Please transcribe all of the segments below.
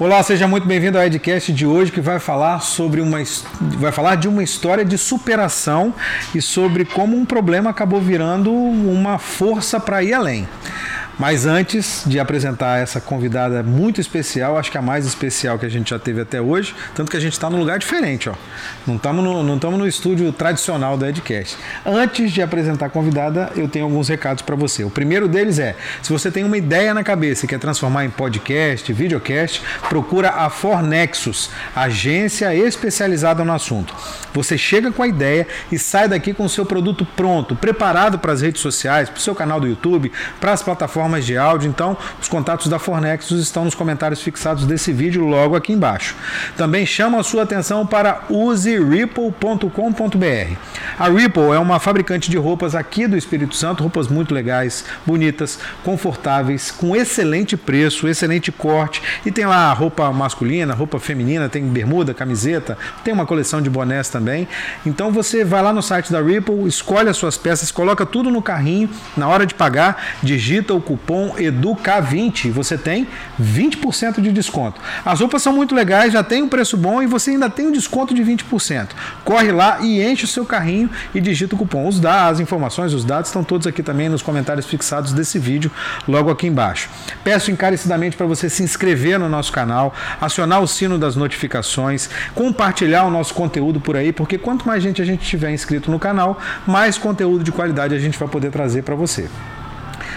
Olá, seja muito bem-vindo ao Edcast de hoje que vai falar sobre uma vai falar de uma história de superação e sobre como um problema acabou virando uma força para ir além. Mas antes de apresentar essa convidada muito especial, acho que a mais especial que a gente já teve até hoje, tanto que a gente está num lugar diferente, ó. Não estamos no, no estúdio tradicional do Edcast. Antes de apresentar a convidada, eu tenho alguns recados para você. O primeiro deles é: se você tem uma ideia na cabeça e quer transformar em podcast, videocast, procura a Fornexus, agência especializada no assunto. Você chega com a ideia e sai daqui com o seu produto pronto, preparado para as redes sociais, para o seu canal do YouTube, para as plataformas plataformas de áudio. Então, os contatos da Fornexus estão nos comentários fixados desse vídeo logo aqui embaixo. Também chamo a sua atenção para useripple.com.br. A Ripple é uma fabricante de roupas aqui do Espírito Santo, roupas muito legais, bonitas, confortáveis, com excelente preço, excelente corte e tem lá roupa masculina, roupa feminina, tem bermuda, camiseta, tem uma coleção de bonés também. Então você vai lá no site da Ripple, escolhe as suas peças, coloca tudo no carrinho, na hora de pagar, digita o cupom cupom EDUCA20, você tem 20% de desconto. As roupas são muito legais, já tem um preço bom e você ainda tem um desconto de 20%. Corre lá e enche o seu carrinho e digita o cupom. Os dados, as informações, os dados estão todos aqui também nos comentários fixados desse vídeo, logo aqui embaixo. Peço encarecidamente para você se inscrever no nosso canal, acionar o sino das notificações, compartilhar o nosso conteúdo por aí, porque quanto mais gente a gente tiver inscrito no canal, mais conteúdo de qualidade a gente vai poder trazer para você.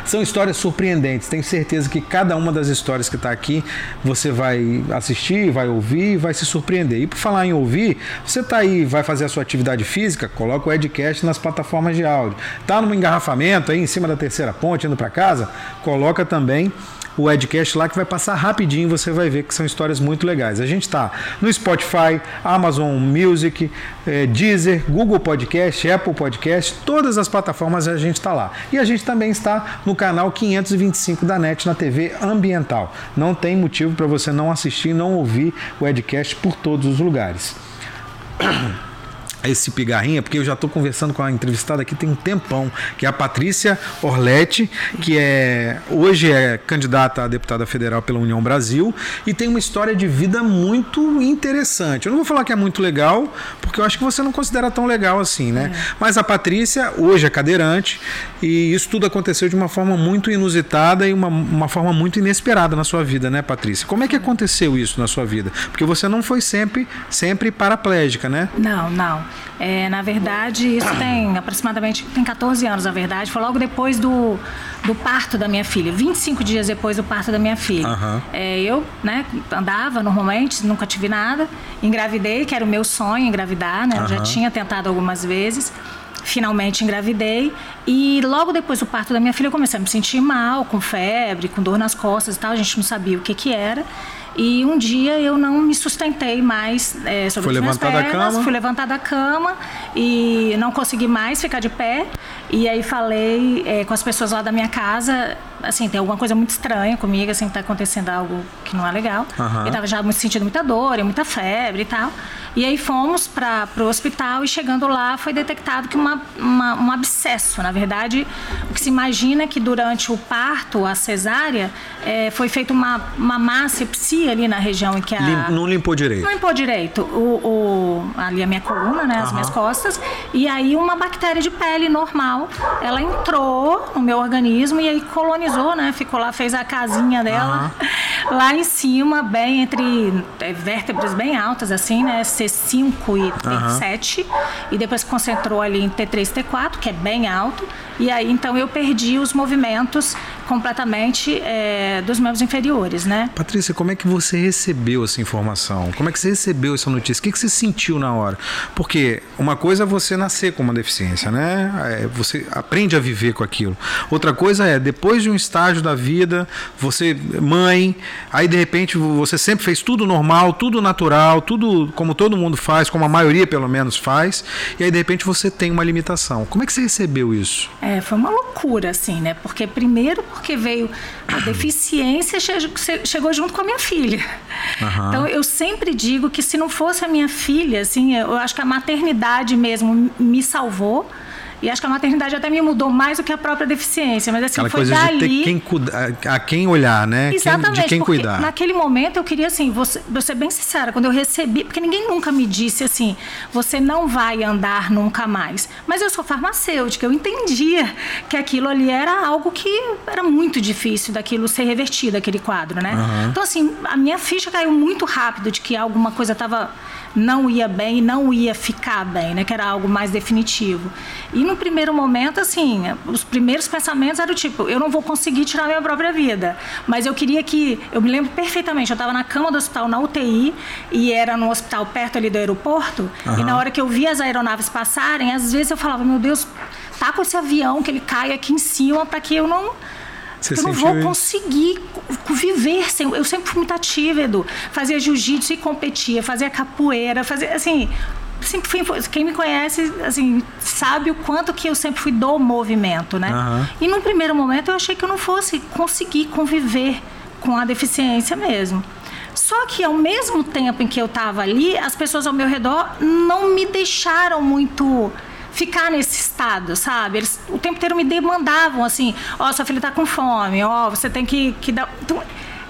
São histórias surpreendentes. Tenho certeza que cada uma das histórias que está aqui você vai assistir, vai ouvir e vai se surpreender. E por falar em ouvir, você está aí, vai fazer a sua atividade física, coloca o Edcast nas plataformas de áudio. Está num engarrafamento aí em cima da terceira ponte, indo para casa, coloca também o Edcast lá que vai passar rapidinho, você vai ver que são histórias muito legais. A gente está no Spotify, Amazon Music, eh, Deezer, Google Podcast, Apple Podcast, todas as plataformas a gente está lá. E a gente também está no canal 525 da NET na TV Ambiental. Não tem motivo para você não assistir, não ouvir o Edcast por todos os lugares. Esse pigarrinha, porque eu já estou conversando com a entrevistada aqui tem um tempão, que é a Patrícia Orletti, que é hoje é candidata a deputada federal pela União Brasil e tem uma história de vida muito interessante. Eu não vou falar que é muito legal, porque eu acho que você não considera tão legal assim, né? É. Mas a Patrícia hoje é cadeirante e isso tudo aconteceu de uma forma muito inusitada e uma, uma forma muito inesperada na sua vida, né, Patrícia? Como é que aconteceu isso na sua vida? Porque você não foi sempre sempre paraplégica, né? Não, não. É, na verdade, isso tem aproximadamente tem 14 anos, na verdade. Foi logo depois do, do parto da minha filha, 25 dias depois do parto da minha filha. Uhum. É, eu né, andava normalmente, nunca tive nada. Engravidei, que era o meu sonho engravidar, né? Uhum. Já tinha tentado algumas vezes. Finalmente engravidei e logo depois do parto da minha filha eu comecei a me sentir mal, com febre, com dor nas costas e tal. A gente não sabia o que que era. E um dia eu não me sustentei mais é, sobre Foi as minhas pernas, da cama. fui levantada da cama e não consegui mais ficar de pé. E aí falei é, com as pessoas lá da minha casa, assim, tem alguma coisa muito estranha comigo, assim, tá acontecendo algo que não é legal. Uhum. Eu tava já sentindo muita dor e muita febre e tal. E aí fomos para o hospital e chegando lá foi detectado que uma, uma, um abscesso. Na verdade, o que se imagina é que durante o parto, a cesárea, é, foi feita uma, uma má asepsia ali na região em que a... Lim, não limpou direito. Não limpou direito. O, o, ali a minha coluna, né, as uhum. minhas costas. E aí uma bactéria de pele normal, ela entrou no meu organismo e aí colonizou, né? Ficou lá, fez a casinha dela. Uhum lá em cima, bem entre é, vértebras bem altas, assim, né? C5 e T7. Uhum. E depois concentrou ali em T3 e T4, que é bem alto. E aí, então, eu perdi os movimentos completamente é, dos membros inferiores, né? Patrícia, como é que você recebeu essa informação? Como é que você recebeu essa notícia? O que, que você sentiu na hora? Porque uma coisa é você nascer com uma deficiência, né? É, você aprende a viver com aquilo. Outra coisa é, depois de um estágio da vida, você, mãe, aí de repente você sempre fez tudo normal, tudo natural, tudo como todo mundo faz, como a maioria pelo menos faz, e aí de repente você tem uma limitação. Como é que você recebeu isso? É, foi uma loucura, assim, né? Porque primeiro porque veio a deficiência chegou junto com a minha filha. Uhum. Então eu sempre digo que se não fosse a minha filha, assim, eu acho que a maternidade mesmo me salvou. E acho que a maternidade até me mudou mais do que a própria deficiência. Mas assim, Aquela foi coisa dali. de ter quem, a quem olhar, né? Exatamente, quem, de quem cuidar. naquele momento eu queria assim, ser, vou ser bem sincera, quando eu recebi, porque ninguém nunca me disse assim, você não vai andar nunca mais. Mas eu sou farmacêutica, eu entendia que aquilo ali era algo que era muito difícil daquilo ser revertido, aquele quadro, né? Uhum. Então assim, a minha ficha caiu muito rápido de que alguma coisa estava não ia bem e não ia ficar bem, né? Que era algo mais definitivo. E no primeiro momento, assim, os primeiros pensamentos eram tipo, eu não vou conseguir tirar minha própria vida. Mas eu queria que, eu me lembro perfeitamente, eu estava na cama do hospital na UTI e era no hospital perto ali do aeroporto. Uhum. E na hora que eu via as aeronaves passarem, às vezes eu falava, meu Deus, tá com esse avião que ele cai aqui em cima para que eu não Você eu não vou isso? conseguir viver sem. Eu sempre fui muito ativa, Edu. Fazia jiu-jitsu e competia, fazia capoeira, fazia assim. Sempre fui, quem me conhece, assim, sabe o quanto que eu sempre fui do movimento, né? Aham. E num primeiro momento eu achei que eu não fosse conseguir conviver com a deficiência mesmo. Só que ao mesmo tempo em que eu estava ali, as pessoas ao meu redor não me deixaram muito ficar nesse estado, sabe? Eles o tempo inteiro me demandavam assim, ó, sua filha está com fome, ó, você tem que, que dar. Então,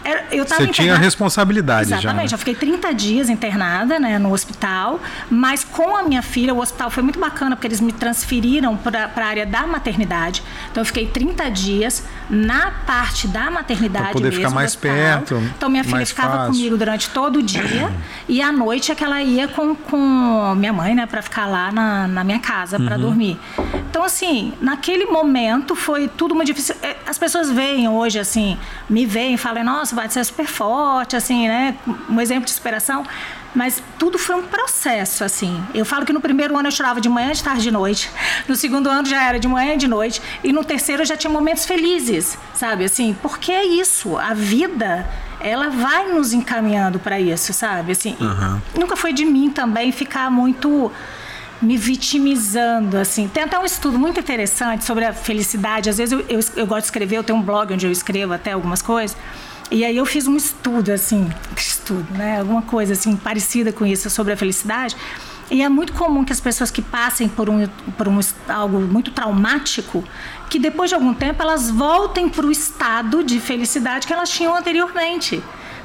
era- eu tava Você tinha internada- responsabilidade já. Exatamente, né? eu fiquei 30 dias internada né, no hospital, mas com a minha filha, o hospital foi muito bacana, porque eles me transferiram para a área da maternidade. Então eu fiquei 30 dias na parte da maternidade. Pra poder mesmo, ficar mais perto, Então minha filha ficava fácil. comigo durante todo o dia e à noite é que ela ia com, com minha mãe, né, para ficar lá na, na minha casa Uhum. para dormir. Então assim, naquele momento foi tudo muito difícil. É, As pessoas veem hoje assim, me veem e falam, nossa, vai ser super forte, assim, né, um exemplo de superação. Mas tudo foi um processo, assim. Eu falo que no primeiro ano eu chorava de manhã, de tarde, de noite. No segundo ano já era de manhã e de noite. E no terceiro eu já tinha momentos felizes, sabe? Assim, porque é isso. A vida, ela vai nos encaminhando para isso, sabe? Assim, e nunca foi de mim também ficar muito me vitimizando, assim. Tem até um estudo muito interessante sobre a felicidade. Às vezes eu, eu, eu gosto de escrever, eu tenho um blog onde eu escrevo até algumas coisas. E aí eu fiz um estudo, assim, estudo, né? Alguma coisa, assim, parecida com isso, sobre a felicidade. E é muito comum que as pessoas que passem por, um, por um, algo muito traumático, que depois de algum tempo elas voltem para o estado de felicidade que elas tinham anteriormente.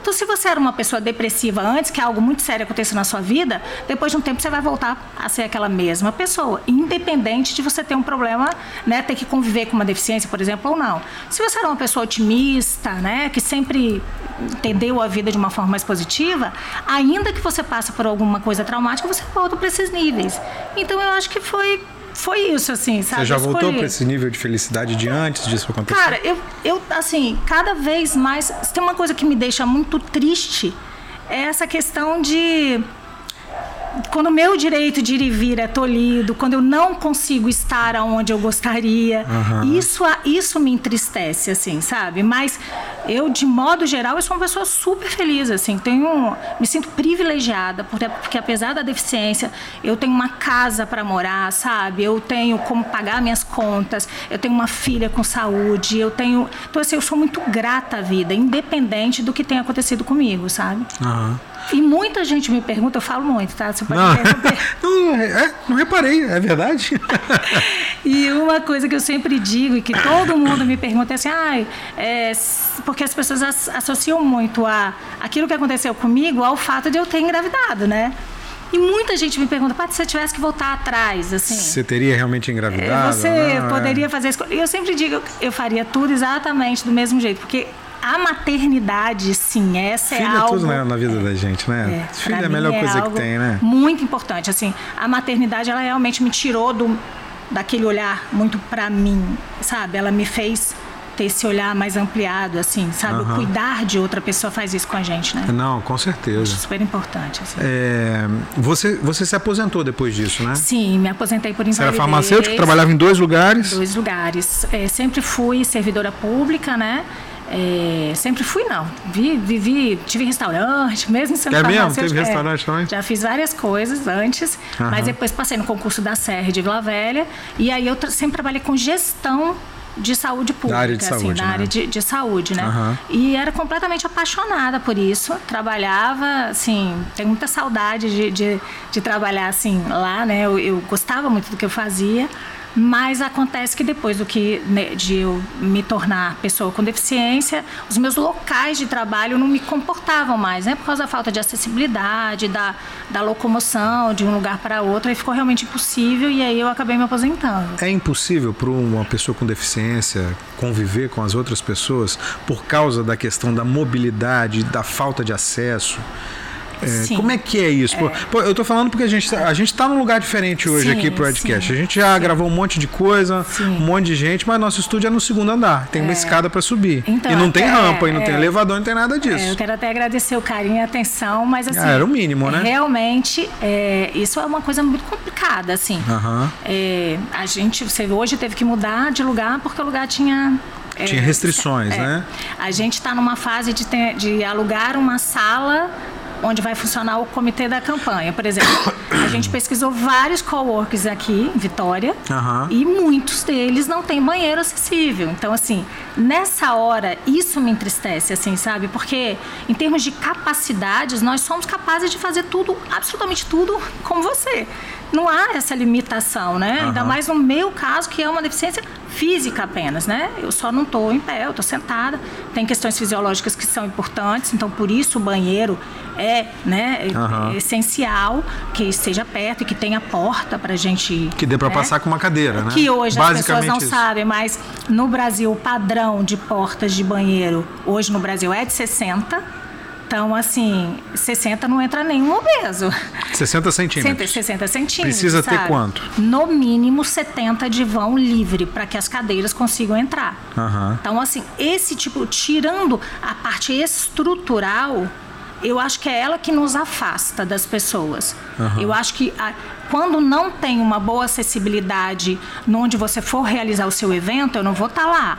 Então, se você era uma pessoa depressiva antes, que algo muito sério aconteceu na sua vida, depois de um tempo você vai voltar a ser aquela mesma pessoa, independente de você ter um problema, né, ter que conviver com uma deficiência, por exemplo, ou não. Se você era uma pessoa otimista, né, que sempre entendeu a vida de uma forma mais positiva, ainda que você passe por alguma coisa traumática, você volta para esses níveis. Então, eu acho que foi foi isso, assim, sabe? Você já Escolher. voltou para esse nível de felicidade de antes disso acontecer? Cara, eu, eu, assim, cada vez mais. Tem uma coisa que me deixa muito triste, é essa questão de. Quando o meu direito de ir e vir é tolhido, quando eu não consigo estar aonde eu gostaria, isso, a- isso me entristece, assim, sabe? Mas eu, de modo geral, eu sou uma pessoa super feliz, assim, tenho, me sinto privilegiada, porque, porque apesar da deficiência, eu tenho uma casa para morar, sabe? Eu tenho como pagar minhas contas, eu tenho uma filha com saúde, eu tenho. Então, assim, eu sou muito grata à vida, independente do que tenha acontecido comigo, sabe? Aham. E muita gente me pergunta, eu falo muito, tá? Você pode Não, não, é, não reparei, é verdade? E uma coisa que eu sempre digo e que todo mundo me pergunta é assim, ah, é, porque as pessoas as- associam muito a aquilo que aconteceu comigo ao fato de eu ter engravidado, né? E muita gente me pergunta, Paty, se você tivesse que voltar atrás, assim, Você teria realmente é, engravidado? você Não, é. poderia fazer isso. Eu sempre digo, eu faria tudo exatamente do mesmo jeito, porque a maternidade, sim, essa Filho é é algo... tudo né, na vida da gente, né? É, Filho é a melhor coisa que tem, né? Muito importante, assim, a maternidade ela realmente me tirou do daquele olhar muito pra mim, sabe? Ela me fez ter esse olhar mais ampliado, assim, sabe? O Aham. cuidar de outra pessoa faz isso com a gente, né? Não, com certeza. Super importante, assim. É, você, você se aposentou depois disso, né? Sim, me aposentei por Você era invalidez. farmacêutico, trabalhava em dois lugares. dois lugares. É, sempre fui servidora pública, né? É, sempre fui, não. Vi, vivi, tive restaurante, mesmo sendo É mesmo? Teve é. restaurante também? Já fiz várias coisas antes, Aham. mas depois passei no concurso da SER de Vila Velha. E aí eu tra- sempre trabalhei com gestão de saúde pública, área de assim, saúde, na né? área de, de saúde, né? Aham. E era completamente apaixonada por isso. Trabalhava, assim, tenho muita saudade de, de, de trabalhar assim lá, né? Eu, eu gostava muito do que eu fazia. Mas acontece que depois do que né, de eu me tornar pessoa com deficiência, os meus locais de trabalho não me comportavam mais, né? Por causa da falta de acessibilidade, da, da locomoção de um lugar para outro, aí ficou realmente impossível e aí eu acabei me aposentando. É impossível para uma pessoa com deficiência conviver com as outras pessoas por causa da questão da mobilidade, da falta de acesso? É, como é que é isso? É. Pô, eu tô falando porque a gente, a gente tá num lugar diferente hoje sim, aqui pro podcast. A gente já sim. gravou um monte de coisa, sim. um monte de gente, mas nosso estúdio é no segundo andar. Tem uma é. escada para subir. Então, e não tem rampa, e não tem é. elevador, não tem nada é, disso. eu quero até agradecer o carinho e a atenção, mas assim. Ah, era o mínimo, né? Realmente, isso é uma coisa muito complicada, assim. Uhum. a gente, você hoje teve que mudar de lugar porque o lugar tinha tinha restrições, é, né? A gente está numa fase de, ter, de alugar uma sala onde vai funcionar o comitê da campanha. Por exemplo, a gente pesquisou vários coworkers aqui em Vitória uhum. e muitos deles não têm banheiro acessível. Então, assim, nessa hora, isso me entristece, assim, sabe? Porque em termos de capacidades, nós somos capazes de fazer tudo, absolutamente tudo, como você. Não há essa limitação, né? Uhum. Ainda mais no meu caso, que é uma deficiência física apenas, né? Eu só não estou em pé, eu estou sentada. Tem questões fisiológicas que são importantes, então por isso o banheiro é, né, uhum. essencial que esteja perto e que tenha porta para gente. Que dê para né? passar com uma cadeira, né? Que hoje as pessoas não isso. sabem, mas no Brasil o padrão de portas de banheiro hoje no Brasil é de 60 então, assim, 60 não entra nenhum obeso. 60 centímetros. 60 centímetros. Precisa sabe? ter quanto? No mínimo 70 de vão livre para que as cadeiras consigam entrar. Uhum. Então, assim, esse tipo, tirando a parte estrutural, eu acho que é ela que nos afasta das pessoas. Uhum. Eu acho que a, quando não tem uma boa acessibilidade onde você for realizar o seu evento, eu não vou estar tá lá.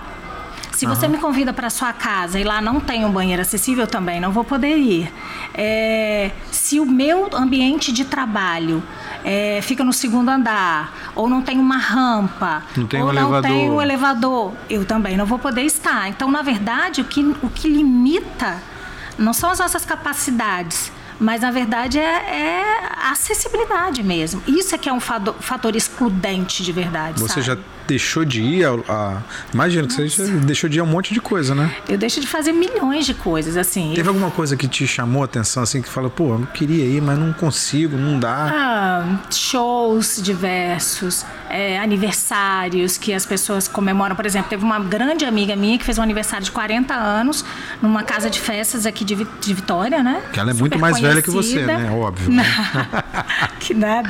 Se você uhum. me convida para sua casa e lá não tem um banheiro acessível, eu também não vou poder ir. É, se o meu ambiente de trabalho é, fica no segundo andar, ou não tem uma rampa, não tem ou um não elevador. tem um elevador, eu também não vou poder estar. Então, na verdade, o que, o que limita não são as nossas capacidades, mas na verdade é, é a acessibilidade mesmo. Isso é que é um fator, fator excludente de verdade. Você sabe? já deixou de ir a. a imagina que você deixou de ir a um monte de coisa, né? Eu deixo de fazer milhões de coisas, assim. Teve eu... alguma coisa que te chamou a atenção, assim, que fala, pô, eu queria ir, mas não consigo, não dá? Ah, shows diversos, é, aniversários que as pessoas comemoram. Por exemplo, teve uma grande amiga minha que fez um aniversário de 40 anos numa casa de festas aqui de, de Vitória, né? Que ela é Super muito mais conhecida. velha que você, né? Óbvio. Né? que nada.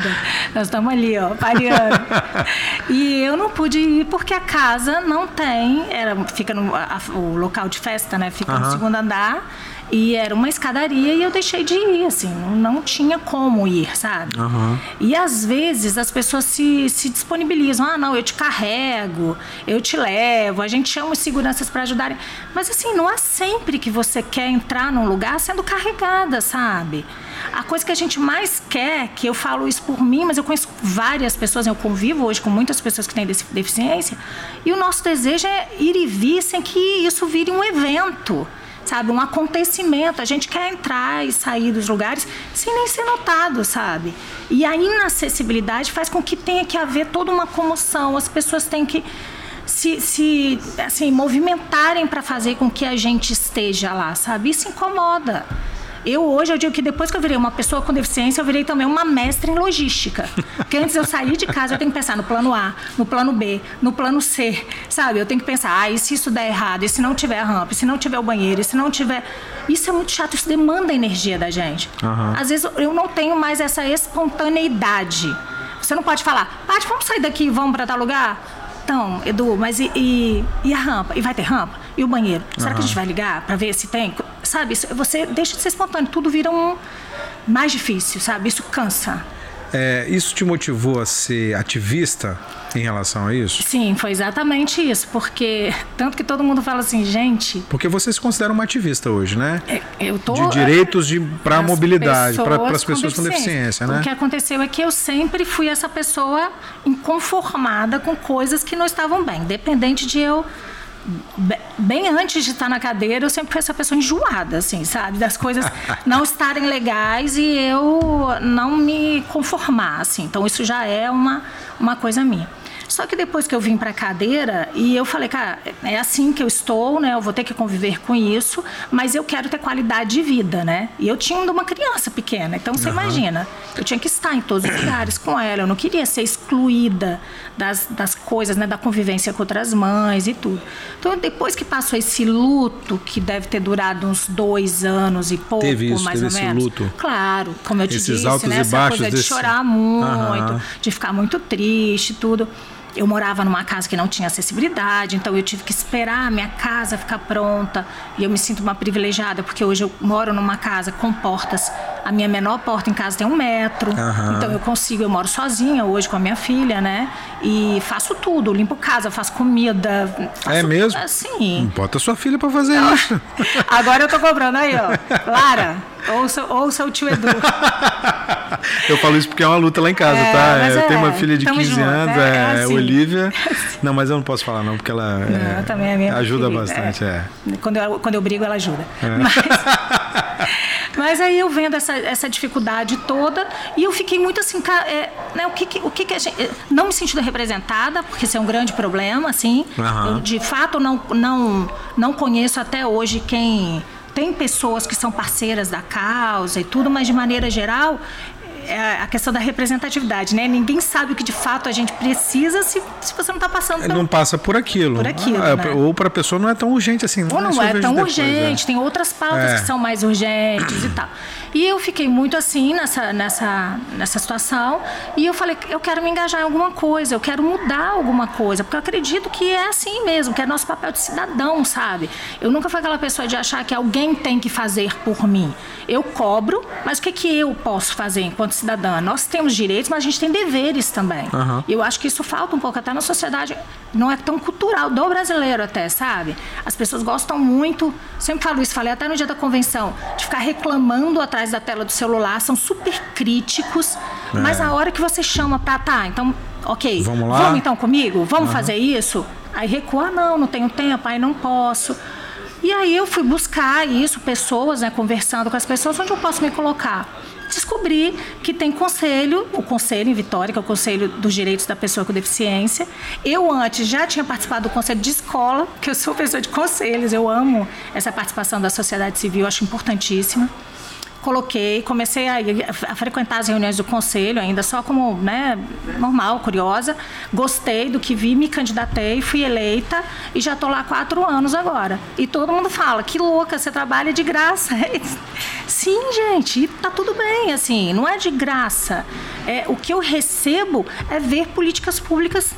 Nós estamos ali, ó, pareando. e eu não pude pude ir porque a casa não tem, era, fica no a, o local de festa, né? Fica uhum. no segundo andar. E era uma escadaria e eu deixei de ir, assim, não, não tinha como ir, sabe? Uhum. E às vezes as pessoas se, se disponibilizam, ah, não, eu te carrego, eu te levo, a gente chama os seguranças para ajudarem. Mas assim, não é sempre que você quer entrar num lugar sendo carregada, sabe? A coisa que a gente mais quer, que eu falo isso por mim, mas eu conheço várias pessoas, eu convivo hoje com muitas pessoas que têm deficiência, e o nosso desejo é ir e vir sem que isso vire um evento sabe? Um acontecimento. A gente quer entrar e sair dos lugares sem nem ser notado, sabe? E a inacessibilidade faz com que tenha que haver toda uma comoção. As pessoas têm que se, se assim, movimentarem para fazer com que a gente esteja lá, sabe? Isso incomoda. Eu hoje, eu digo que depois que eu virei uma pessoa com deficiência, eu virei também uma mestra em logística. Porque antes eu sair de casa, eu tenho que pensar no plano A, no plano B, no plano C, sabe? Eu tenho que pensar, ah, e se isso der errado? E se não tiver rampa? E se não tiver o banheiro? E se não tiver... Isso é muito chato, isso demanda energia da gente. Uhum. Às vezes eu não tenho mais essa espontaneidade. Você não pode falar, Paty, vamos sair daqui e vamos para tal lugar? Então, Edu, mas e, e, e, a rampa? E vai ter rampa? E o banheiro? Será uhum. que a gente vai ligar para ver se tem? Sabe, você deixa de ser espontâneo, tudo vira um mais difícil, sabe? Isso cansa. É, isso te motivou a ser ativista em relação a isso? Sim, foi exatamente isso, porque tanto que todo mundo fala assim, gente. Porque você se considera uma ativista hoje, né? É, eu tô de direitos de para mobilidade, para as pessoas com deficiência, né? O que aconteceu é que eu sempre fui essa pessoa inconformada com coisas que não estavam bem, independente de eu bem antes de estar na cadeira, eu sempre fui essa pessoa enjoada, assim, sabe? Das coisas não estarem legais e eu não me conformar, assim. Então, isso já é uma, uma coisa minha. Só que depois que eu vim para a cadeira e eu falei, cara, é assim que eu estou, né? Eu vou ter que conviver com isso, mas eu quero ter qualidade de vida, né? E eu tinha uma criança pequena, então você uhum. imagina, eu tinha que estar em todos os lugares com ela, eu não queria ser excluída das, das coisas, né? Da convivência com outras mães e tudo. Então, depois que passou esse luto, que deve ter durado uns dois anos e pouco, teve isso, mais teve ou menos. luto. Claro, como eu te Esses disse, né? E Essa coisa desse... de chorar muito, uhum. de ficar muito triste, tudo. Eu morava numa casa que não tinha acessibilidade, então eu tive que esperar a minha casa ficar pronta. E eu me sinto uma privilegiada, porque hoje eu moro numa casa com portas. A minha menor porta em casa tem um metro. Uhum. Então eu consigo, eu moro sozinha hoje com a minha filha, né? E faço tudo, limpo casa, faço comida. Faço, é mesmo? Assim. Bota sua filha para fazer isso. Agora eu tô cobrando aí, ó. Lara, ouça, ouça o tio Edu. eu falo isso porque é uma luta lá em casa, é, tá? Eu é, tenho uma filha de 15 junto, anos, é, é assim. Olivia. Não, mas eu não posso falar não, porque ela não, também é minha ajuda bastante. É. Quando, eu, quando eu brigo, ela ajuda. Mas, mas, aí eu vendo essa, essa dificuldade toda e eu fiquei muito assim, é, né, o que, o que, que a gente, não me sentindo representada, porque isso é um grande problema, assim. Uhum. Eu, de fato, não, não, não conheço até hoje quem tem pessoas que são parceiras da causa e tudo, mas de maneira geral é a questão da representatividade, né? Ninguém sabe o que de fato a gente precisa se, se você não está passando por... Não passa por aquilo. Por aquilo, ah, né? Ou para a pessoa não é tão urgente assim. Ou não, é tão depois, urgente, é. tem outras pautas é. que são mais urgentes e tal. E eu fiquei muito assim nessa, nessa, nessa situação e eu falei, eu quero me engajar em alguma coisa, eu quero mudar alguma coisa, porque eu acredito que é assim mesmo, que é nosso papel de cidadão, sabe? Eu nunca fui aquela pessoa de achar que alguém tem que fazer por mim. Eu cobro, mas o que, que eu posso fazer enquanto cidadã. Nós temos direitos, mas a gente tem deveres também. Uhum. Eu acho que isso falta um pouco até na sociedade, não é tão cultural, do brasileiro até, sabe? As pessoas gostam muito, sempre falo isso, falei até no dia da convenção, de ficar reclamando atrás da tela do celular, são super críticos, é. mas a hora que você chama pra, tá, então, ok, vamos lá? Vamos então comigo? Vamos uhum. fazer isso? Aí recua, ah, não, não tenho tempo, aí não posso. E aí eu fui buscar isso, pessoas, né, conversando com as pessoas, onde eu posso me colocar descobri que tem conselho, o conselho em Vitória, que é o Conselho dos Direitos da Pessoa com Deficiência. Eu antes já tinha participado do conselho de escola, que eu sou pessoa de conselhos, eu amo essa participação da sociedade civil, acho importantíssima coloquei, comecei a, a, frequentar as reuniões do conselho, ainda só como né, normal, curiosa. Gostei do que vi, me candidatei, fui eleita e já estou lá quatro anos agora. E todo mundo fala, que louca, você trabalha de graça. Sim, gente, tá tudo bem, assim, não é de graça. É, o que eu recebo é ver políticas públicas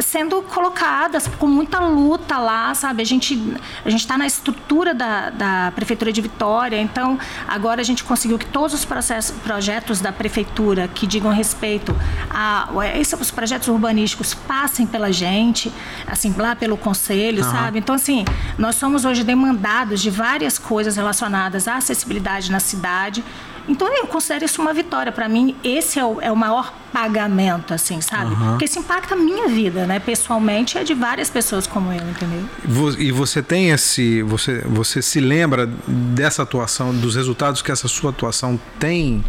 sendo colocadas com muita luta lá, sabe? A gente a gente está na estrutura da, da prefeitura de Vitória, então agora a gente conseguiu que todos os processos, projetos da prefeitura que digam respeito a esses projetos urbanísticos passem pela gente, assim lá pelo conselho, uhum. sabe? Então assim nós somos hoje demandados de várias coisas relacionadas à acessibilidade na cidade. Então eu considero isso uma vitória. Para mim, esse é o, é o maior pagamento, assim, sabe? Uhum. Porque isso impacta a minha vida, né? Pessoalmente, é de várias pessoas como eu, entendeu? E você tem esse. Você, você se lembra dessa atuação, dos resultados que essa sua atuação tem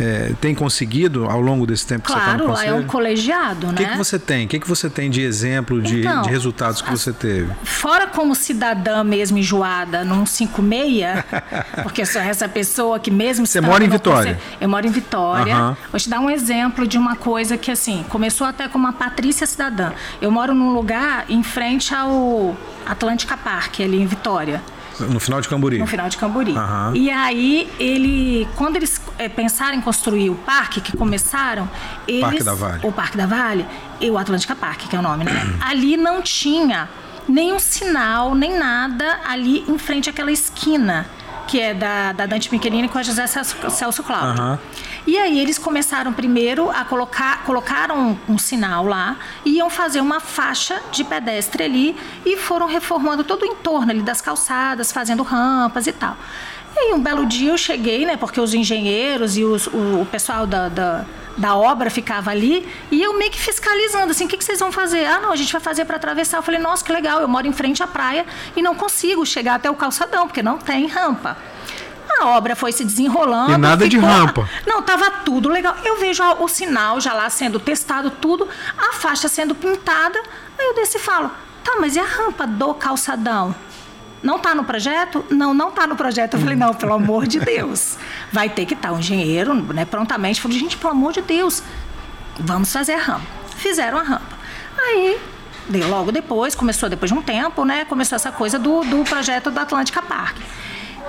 é, tem conseguido ao longo desse tempo claro, que você está no conselho? Claro, é um colegiado, né? O que, que você tem? O que, que você tem de exemplo, de, então, de resultados que você teve? Fora como cidadã mesmo enjoada num 56, porque sou essa pessoa que mesmo... Você mora em Vitória? Conselho, eu moro em Vitória. Uhum. Vou te dar um exemplo de uma coisa que, assim, começou até com uma Patrícia cidadã. Eu moro num lugar em frente ao Atlântica Park, ali em Vitória. No final de Camburi. No final de Camburi. Uhum. E aí, ele, quando eles é, pensaram em construir o parque, que começaram, eles. Parque da Vale. O Parque da Vale, e o Atlântica Park, que é o nome, né? Ali não tinha nenhum sinal, nem nada ali em frente àquela esquina que é da, da Dante Michelini com a José Celso Cláudio. Uhum. E aí eles começaram primeiro a colocar, colocaram um, um, sinal lá, iam fazer uma faixa de pedestre ali e foram reformando todo o entorno ali das calçadas, fazendo rampas e tal. E aí um belo dia eu cheguei, né, porque os engenheiros e os, o, o pessoal da, da da obra ficava ali e eu meio que fiscalizando assim, o que, que vocês vão fazer? Ah, não, a gente vai fazer para atravessar. Eu falei, nossa, que legal, eu moro em frente à praia e não consigo chegar até o calçadão porque não tem rampa. A obra foi se desenrolando. E nada ficou... de rampa. Não, tava tudo legal. Eu vejo o sinal já lá sendo testado, tudo, a faixa sendo pintada. Aí eu desço e falo: tá, mas e a rampa do calçadão? Não está no projeto? Não, não está no projeto. Eu falei, não, pelo amor de Deus. Vai ter que estar tá. um engenheiro, né, prontamente. Falei, gente, pelo amor de Deus, vamos fazer a rampa. Fizeram a rampa. Aí, logo depois, começou depois de um tempo, né, começou essa coisa do, do projeto da Atlântica Park.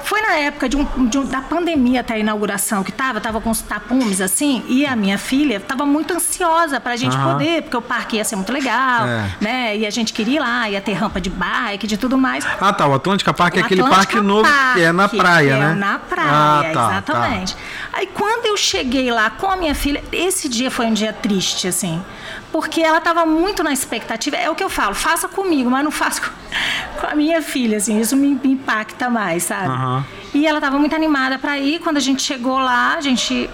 Foi na época de um, de um, da pandemia até a inauguração que tava, tava com os tapumes assim, e a minha filha tava muito ansiosa para a gente uhum. poder, porque o parque ia ser muito legal, é. né? E a gente queria ir lá, ia ter rampa de bike, de tudo mais. Ah, tá. O Atlântica Park é aquele parque novo que é na praia, né? É na praia, ah, tá. exatamente. Tá. Aí quando eu cheguei lá com a minha filha, esse dia foi um dia triste, assim porque ela estava muito na expectativa. É o que eu falo, faça comigo, mas não faça com, a minha filha, assim, isso me, me impacta mais, sabe? Uhum. E ela estava muito animada para ir. Quando a gente chegou lá, a gente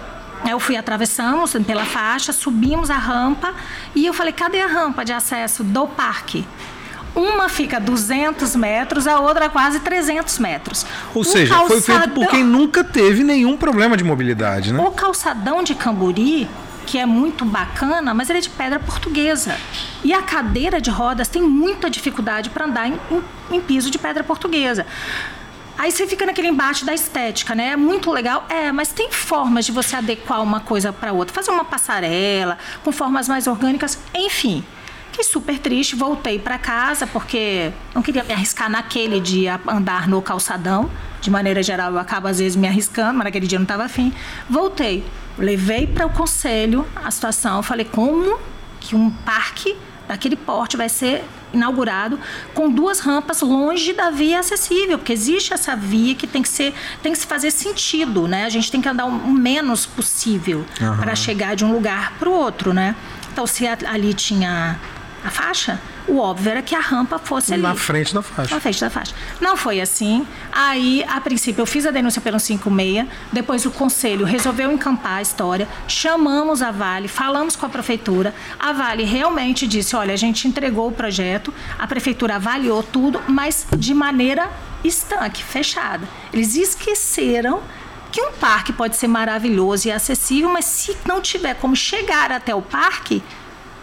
eu fui, atravessamos pela faixa, subimos a rampa e eu falei: cadê a rampa de acesso do parque? Uma fica 200 metros, a outra quase 300 metros. Ou o seja, calçadão... foi feito por quem nunca teve nenhum problema de mobilidade, né? O calçadão de Camburi que é muito bacana, mas ele é de pedra portuguesa. E a cadeira de rodas tem muita dificuldade para andar em, em, em piso de pedra portuguesa. Aí você fica naquele embate da estética, né? É muito legal, é, mas tem formas de você adequar uma coisa para outra, fazer uma passarela com formas mais orgânicas, enfim. Fiquei super triste, voltei para casa porque não queria me arriscar naquele dia andar no calçadão. De maneira geral, eu acabo às vezes me arriscando, mas naquele dia não estava afim. Voltei, levei para o conselho a situação, falei como que um parque daquele porte vai ser inaugurado com duas rampas longe da via acessível, porque existe essa via que tem que ser, tem que se fazer sentido, né? A gente tem que andar o menos possível uhum. para chegar de um lugar para o outro, né? Então, se ali tinha a faixa, o óbvio era que a rampa fosse ali. Na frente da faixa. Na frente da faixa. Não foi assim. Aí, a princípio, eu fiz a denúncia pelo 56, depois o conselho resolveu encampar a história, chamamos a Vale, falamos com a prefeitura. A Vale realmente disse: olha, a gente entregou o projeto, a prefeitura avaliou tudo, mas de maneira estanque, fechada. Eles esqueceram que um parque pode ser maravilhoso e acessível, mas se não tiver como chegar até o parque,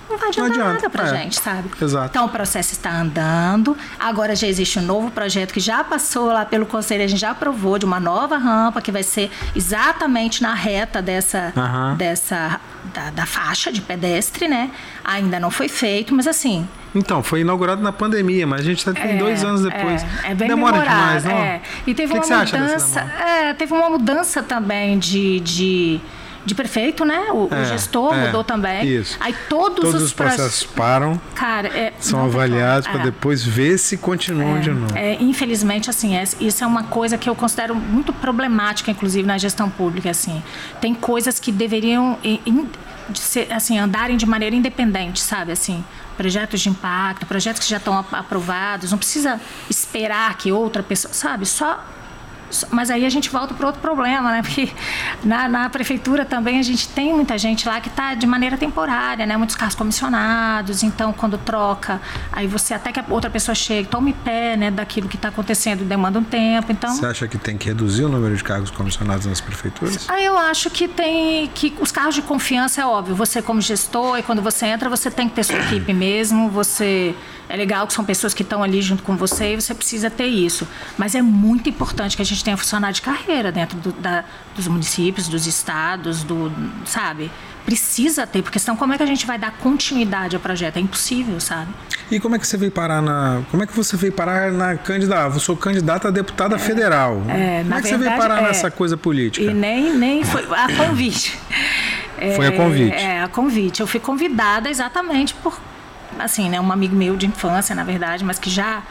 não vai adiantar não nada pra é, gente, sabe? Exato. Então o processo está andando. Agora já existe um novo projeto que já passou lá pelo conselho, a gente já aprovou de uma nova rampa que vai ser exatamente na reta dessa, uhum. dessa da, da, faixa de pedestre, né? Ainda não foi feito, mas assim. Então, foi inaugurado na pandemia, mas a gente está é, dois anos depois. É, é bem Demora demais, não? É. E teve que uma que mudança. É, teve uma mudança também de, de de prefeito, né? O, é, o gestor é, mudou também. Isso. Aí todos, todos os, os processos param. Cara, é, são avaliados para é. depois ver se continuam é, de novo. É, infelizmente, assim, é, isso é uma coisa que eu considero muito problemática, inclusive na gestão pública. Assim, tem coisas que deveriam in, ser, assim andarem de maneira independente, sabe? Assim, projetos de impacto, projetos que já estão aprovados, não precisa esperar que outra pessoa, sabe? Só mas aí a gente volta para outro problema, né? Porque na, na, prefeitura também a gente tem muita gente lá que está de maneira temporária, né? Muitos carros comissionados, então quando troca, aí você até que a outra pessoa chegue, tome pé, né? Daquilo que está acontecendo, demanda um tempo, então... Você acha que tem que reduzir o número de cargos comissionados nas prefeituras? Aí eu acho que tem que os carros de confiança é óbvio, você como gestor e quando você entra, você tem que ter sua equipe mesmo, você é legal que são pessoas que estão ali junto com você e você precisa ter isso. Mas é muito importante que a gente tenha funcionário de carreira dentro do, da, dos municípios, dos estados, do, sabe? Precisa ter, porque senão como é que a gente vai dar continuidade ao projeto? É impossível, sabe? E como é que você veio parar na. Como é que você veio parar na candidata? Eu sou candidata a deputada é, federal. É, como é que verdade, você veio parar é, nessa coisa política? E nem, nem foi a convite. Foi a convite. É, é, a convite. Eu fui convidada exatamente por assim, né, um amigo meu de infância, na verdade, mas que já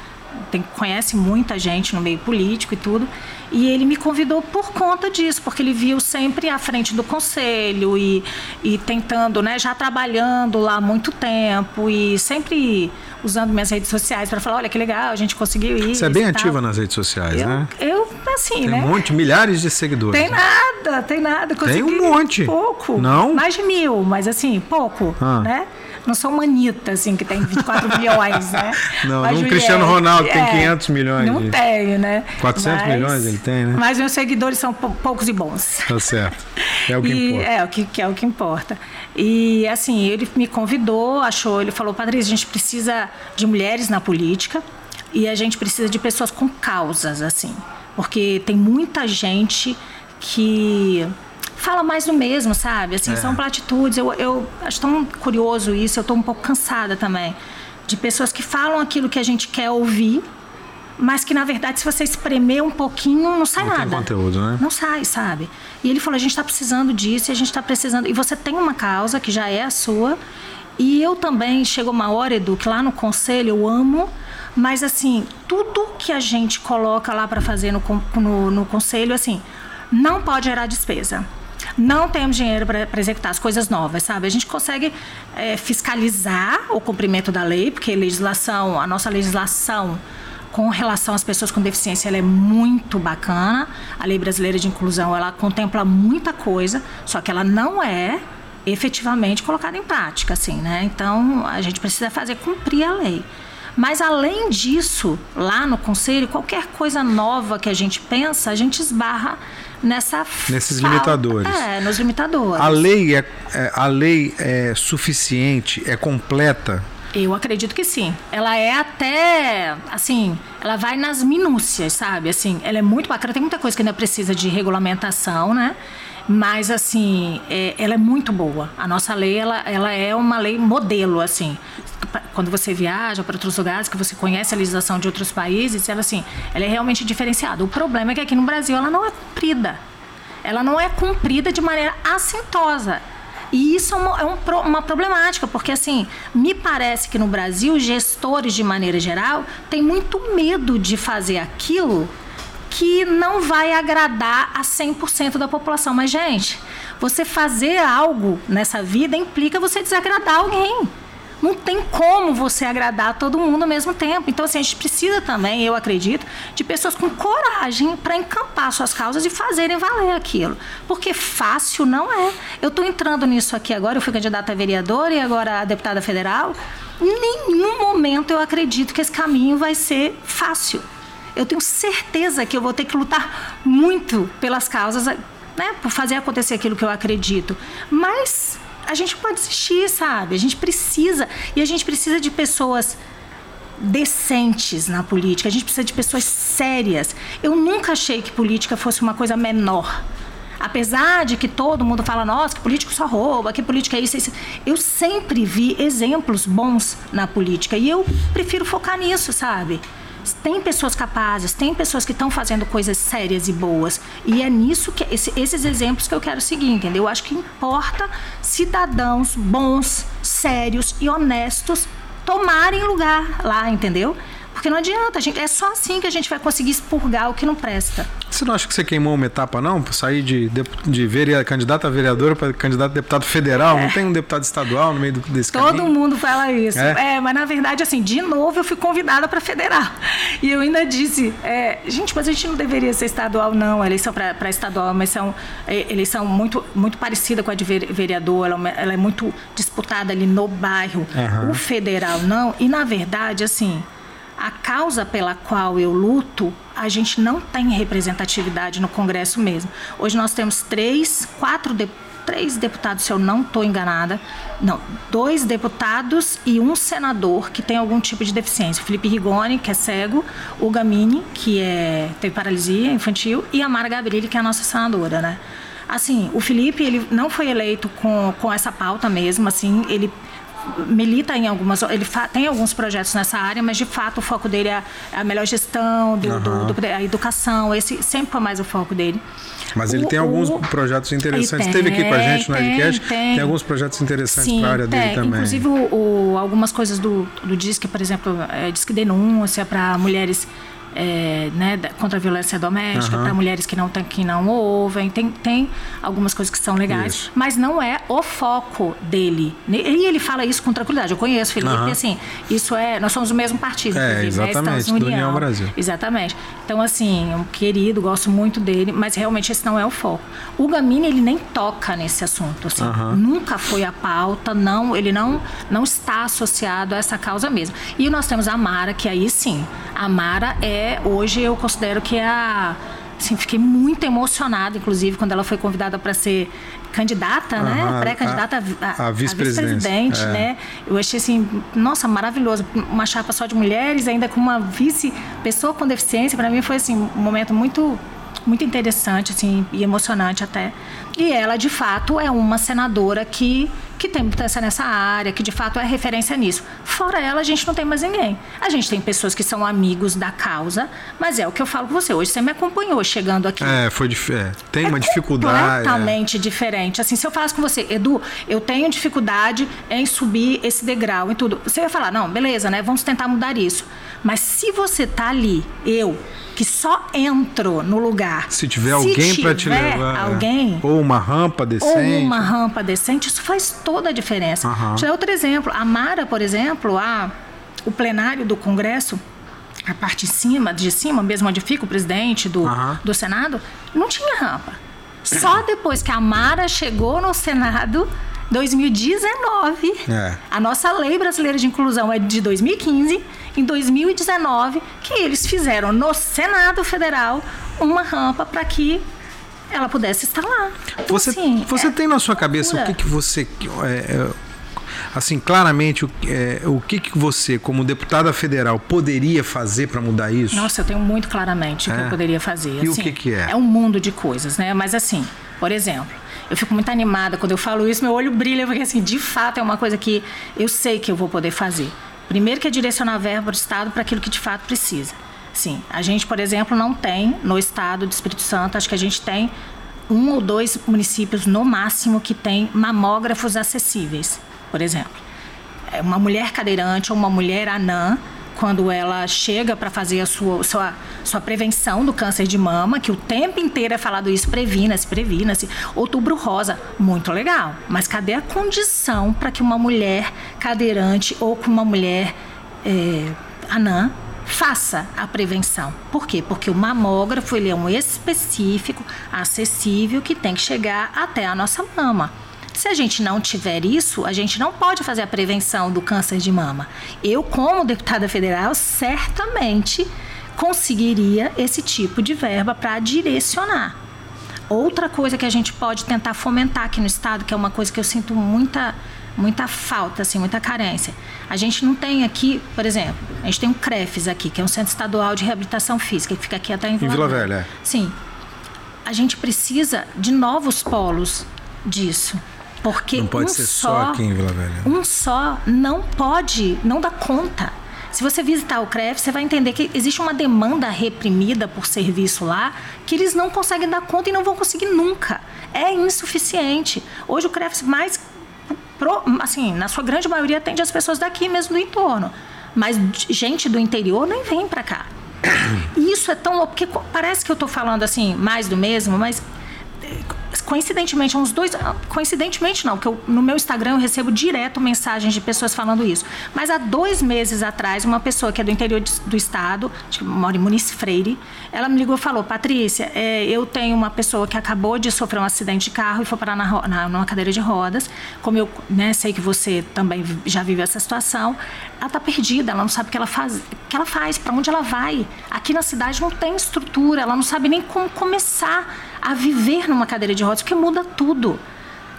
tem, conhece muita gente no meio político e tudo. E ele me convidou por conta disso, porque ele viu sempre à frente do conselho e, e tentando, né, já trabalhando lá há muito tempo e sempre usando minhas redes sociais para falar, olha que legal, a gente conseguiu isso. Você é bem ativa nas redes sociais, eu, né? Eu, assim, tem né? um monte, milhares de seguidores. Tem né? nada, tem nada. Consegui tem um monte. Pouco. Não? Mais de mil, mas assim, pouco, ah. né? Não sou uma Anitta, assim, que tem 24 milhões, né? Não, não Cristiano Ronaldo, tem 500 é, milhões. Não de... tenho, né? 400 mas, milhões ele tem, né? Mas meus seguidores são poucos e bons. Tá certo. É o que e, importa. É, o que, que, é o que importa. E, assim, ele me convidou, achou, ele falou, Patrícia, a gente precisa de mulheres na política e a gente precisa de pessoas com causas, assim. Porque tem muita gente que fala mais do mesmo, sabe? Assim, é. são platitudes. Eu, eu acho tão curioso isso, eu estou um pouco cansada também. De pessoas que falam aquilo que a gente quer ouvir, mas que na verdade, se você espremer um pouquinho, não sai não nada. Tem conteúdo, né? Não sai, sabe? E ele falou: a gente está precisando disso, e a gente está precisando. E você tem uma causa que já é a sua. E eu também, chegou uma hora, Edu, que lá no conselho eu amo, mas assim, tudo que a gente coloca lá para fazer no, no, no conselho, assim, não pode gerar despesa não temos dinheiro para executar as coisas novas, sabe? A gente consegue é, fiscalizar o cumprimento da lei, porque a legislação, a nossa legislação com relação às pessoas com deficiência, ela é muito bacana. A Lei Brasileira de Inclusão, ela contempla muita coisa, só que ela não é efetivamente colocada em prática, assim, né? Então, a gente precisa fazer cumprir a lei. Mas além disso, lá no conselho, qualquer coisa nova que a gente pensa, a gente esbarra nessa nesses limitadores. É, nos limitadores. A lei é, é, a lei é suficiente, é completa. Eu acredito que sim. Ela é até, assim, ela vai nas minúcias, sabe? Assim, ela é muito bacana. Tem muita coisa que ainda precisa de regulamentação, né? Mas, assim, é, ela é muito boa. A nossa lei, ela, ela é uma lei modelo, assim. Quando você viaja para outros lugares, que você conhece a legislação de outros países, ela, assim, ela é realmente diferenciada. O problema é que aqui no Brasil ela não é cumprida. Ela não é cumprida de maneira assintosa. E isso é uma, é um, uma problemática, porque assim, me parece que no Brasil, gestores, de maneira geral, têm muito medo de fazer aquilo que não vai agradar a 100% da população. Mas, gente, você fazer algo nessa vida implica você desagradar alguém. Não tem como você agradar todo mundo ao mesmo tempo. Então, assim, a gente precisa também, eu acredito, de pessoas com coragem para encampar suas causas e fazerem valer aquilo. Porque fácil não é. Eu estou entrando nisso aqui agora, eu fui candidata a vereadora e agora a deputada federal. Em nenhum momento eu acredito que esse caminho vai ser fácil eu tenho certeza que eu vou ter que lutar muito pelas causas, né, por fazer acontecer aquilo que eu acredito. Mas a gente pode desistir, sabe? A gente precisa e a gente precisa de pessoas decentes na política. A gente precisa de pessoas sérias. Eu nunca achei que política fosse uma coisa menor. Apesar de que todo mundo fala, nossa, que político só rouba, que política é isso, é isso. Eu sempre vi exemplos bons na política e eu prefiro focar nisso, sabe? Tem pessoas capazes, tem pessoas que estão fazendo coisas sérias e boas. E é nisso que esse, esses exemplos que eu quero seguir, entendeu? Eu acho que importa cidadãos bons, sérios e honestos tomarem lugar lá, entendeu? Porque não adianta, gente, é só assim que a gente vai conseguir expurgar o que não presta. Você não acha que você queimou uma etapa, não? Sair de, de, de vereador, candidato a vereador para candidato a deputado federal? É. Não tem um deputado estadual no meio do, desse Todo caminho? Todo mundo fala isso. É? é? mas na verdade, assim, de novo eu fui convidada para federal. E eu ainda disse, é, gente, mas a gente não deveria ser estadual, não. A eleição para estadual é uma eleição, é, eleição muito, muito parecida com a de vereador, ela, ela é muito disputada ali no bairro. Uhum. O federal, não. E na verdade, assim a causa pela qual eu luto, a gente não tem representatividade no Congresso mesmo. Hoje nós temos três, quatro deputados três deputados, se eu não estou enganada. Não, dois deputados e um senador que tem algum tipo de deficiência. O Felipe Rigoni, que é cego, o Gamini, que é, teve paralisia infantil, e a Mara Gabrilli, que é a nossa senadora, né? Assim, o Felipe, ele não foi eleito com, com essa pauta mesmo, assim, ele milita em algumas. Ele tem alguns projetos nessa área, mas de fato o foco dele é a melhor gestão, do, uhum. do, do, a educação. Esse sempre foi mais o foco dele. Mas ele o, tem alguns o, projetos interessantes. Tem, Esteve aqui com a gente no Edcast. Tem, tem alguns projetos interessantes para a área tem. dele também. Inclusive, o, algumas coisas do, do Disque, por exemplo, é, Disque Denúncia para mulheres é, né, contra a violência doméstica, uhum. para mulheres que não, tem, que não ouvem. Tem, tem algumas coisas que são legais, isso. mas não é o foco dele. E ele fala isso com tranquilidade. Eu conheço Felipe, uhum. assim, isso é. Nós somos o mesmo partido. É, né? exatamente, né? do União Brasil. Exatamente. Então, assim, um querido, gosto muito dele, mas realmente esse não é o foco. O Gamini, ele nem toca nesse assunto, assim. Uhum. Nunca foi a pauta, não, ele não, não está associado a essa causa mesmo. E nós temos a Mara, que aí sim, a Mara é hoje eu considero que é a assim, fiquei muito emocionada, inclusive, quando ela foi convidada para ser candidata, uhum, né? Pré-candidata a, a, a vice-presidente, é. né? Eu achei assim, nossa, maravilhoso. Uma chapa só de mulheres, ainda com uma vice pessoa com deficiência, para mim foi assim um momento muito muito interessante assim e emocionante até. E ela, de fato, é uma senadora que que tem mudança nessa área, que de fato é referência nisso. Fora ela, a gente não tem mais ninguém. A gente tem pessoas que são amigos da causa, mas é o que eu falo com você. Hoje você me acompanhou chegando aqui. É, foi é, tem é uma dificuldade. Completamente é. diferente. Assim, se eu falasse com você, Edu, eu tenho dificuldade em subir esse degrau e tudo. Você ia falar, não, beleza, né? Vamos tentar mudar isso. Mas se você tá ali, eu, que só entro no lugar. Se tiver se alguém para te levar. É. Alguém. Ou uma rampa decente. Ou uma rampa decente, isso faz toda a diferença. Uhum. Deixa eu dar outro exemplo. A Mara, por exemplo, a, o plenário do Congresso, a parte de cima, de cima, mesmo onde fica o presidente do, uhum. do Senado, não tinha rampa. Só depois que a Mara chegou no Senado 2019. É. A nossa lei brasileira de inclusão é de 2015. Em 2019, que eles fizeram no Senado Federal uma rampa para que ela pudesse estar lá. Então, você assim, você é tem na sua cabeça o que, que você. É, é, assim, claramente, o, é, o que, que você, como deputada federal, poderia fazer para mudar isso? Nossa, eu tenho muito claramente o que eu é? poderia fazer. E assim, o que, que é? É um mundo de coisas, né? Mas assim, por exemplo, eu fico muito animada quando eu falo isso, meu olho brilha, porque assim, de fato é uma coisa que eu sei que eu vou poder fazer. Primeiro que é direcionar verba para o Estado para aquilo que de fato precisa. Sim, a gente, por exemplo, não tem no Estado do Espírito Santo, acho que a gente tem um ou dois municípios no máximo que tem mamógrafos acessíveis, por exemplo. É uma mulher cadeirante ou uma mulher anã quando ela chega para fazer a sua, sua, sua prevenção do câncer de mama, que o tempo inteiro é falado isso, previna-se, previna-se. Outubro rosa, muito legal. Mas cadê a condição para que uma mulher cadeirante ou com uma mulher é, anã faça a prevenção. Por quê? Porque o mamógrafo ele é um específico, acessível, que tem que chegar até a nossa mama. Se a gente não tiver isso, a gente não pode fazer a prevenção do câncer de mama. Eu, como deputada federal, certamente conseguiria esse tipo de verba para direcionar. Outra coisa que a gente pode tentar fomentar aqui no estado, que é uma coisa que eu sinto muita muita falta, assim, muita carência. A gente não tem aqui, por exemplo, a gente tem um CREFES aqui, que é um Centro Estadual de Reabilitação Física, que fica aqui até em Vila, em Vila Velha. Velha. Sim. A gente precisa de novos polos disso. Porque não pode um ser só, só aqui em Vila Velha. Um só não pode, não dá conta. Se você visitar o CREF, você vai entender que existe uma demanda reprimida por serviço lá que eles não conseguem dar conta e não vão conseguir nunca. É insuficiente. Hoje o CREF mais, assim, na sua grande maioria atende as pessoas daqui mesmo do entorno. Mas gente do interior nem vem para cá. E isso é tão louco, porque parece que eu estou falando assim, mais do mesmo, mas coincidentemente, uns dois. Coincidentemente, não, porque eu, no meu Instagram eu recebo direto mensagens de pessoas falando isso. Mas há dois meses atrás, uma pessoa que é do interior de, do estado, acho que mora em Muniz Freire, ela me ligou e falou: Patrícia, é, eu tenho uma pessoa que acabou de sofrer um acidente de carro e foi parar na, na, numa cadeira de rodas. Como eu né, sei que você também já vive essa situação, ela está perdida, ela não sabe o que ela faz, que ela faz, para onde ela vai. Aqui na cidade não tem estrutura, ela não sabe nem como começar a viver numa cadeira de rodas, porque muda tudo.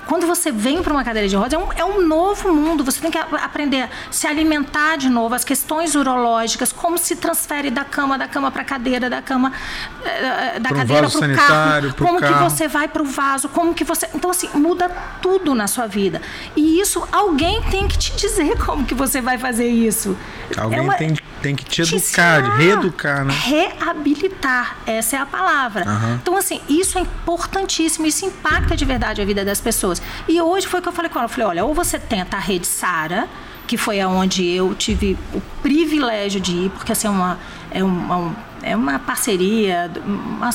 Quando você vem para uma cadeira de rodas, é um, é um novo mundo. Você tem que aprender a se alimentar de novo, as questões urológicas, como se transfere da cama, da cama para a cadeira, da cama, eh, eh, da cadeira para o carro, como carro. que você vai para o vaso, como que você. Então, assim, muda tudo na sua vida. E isso, alguém tem que te dizer como que você vai fazer isso. Alguém é uma, tem, tem que te educar, reeducar, né? Reabilitar, essa é a palavra. Uhum. Então, assim, isso é importantíssimo, isso impacta de verdade a vida das pessoas. E hoje foi o que eu falei com ela. Eu falei, olha, ou você tenta a rede Sara, que foi aonde eu tive o privilégio de ir, porque assim, é uma, é, uma, é uma parceria, uma,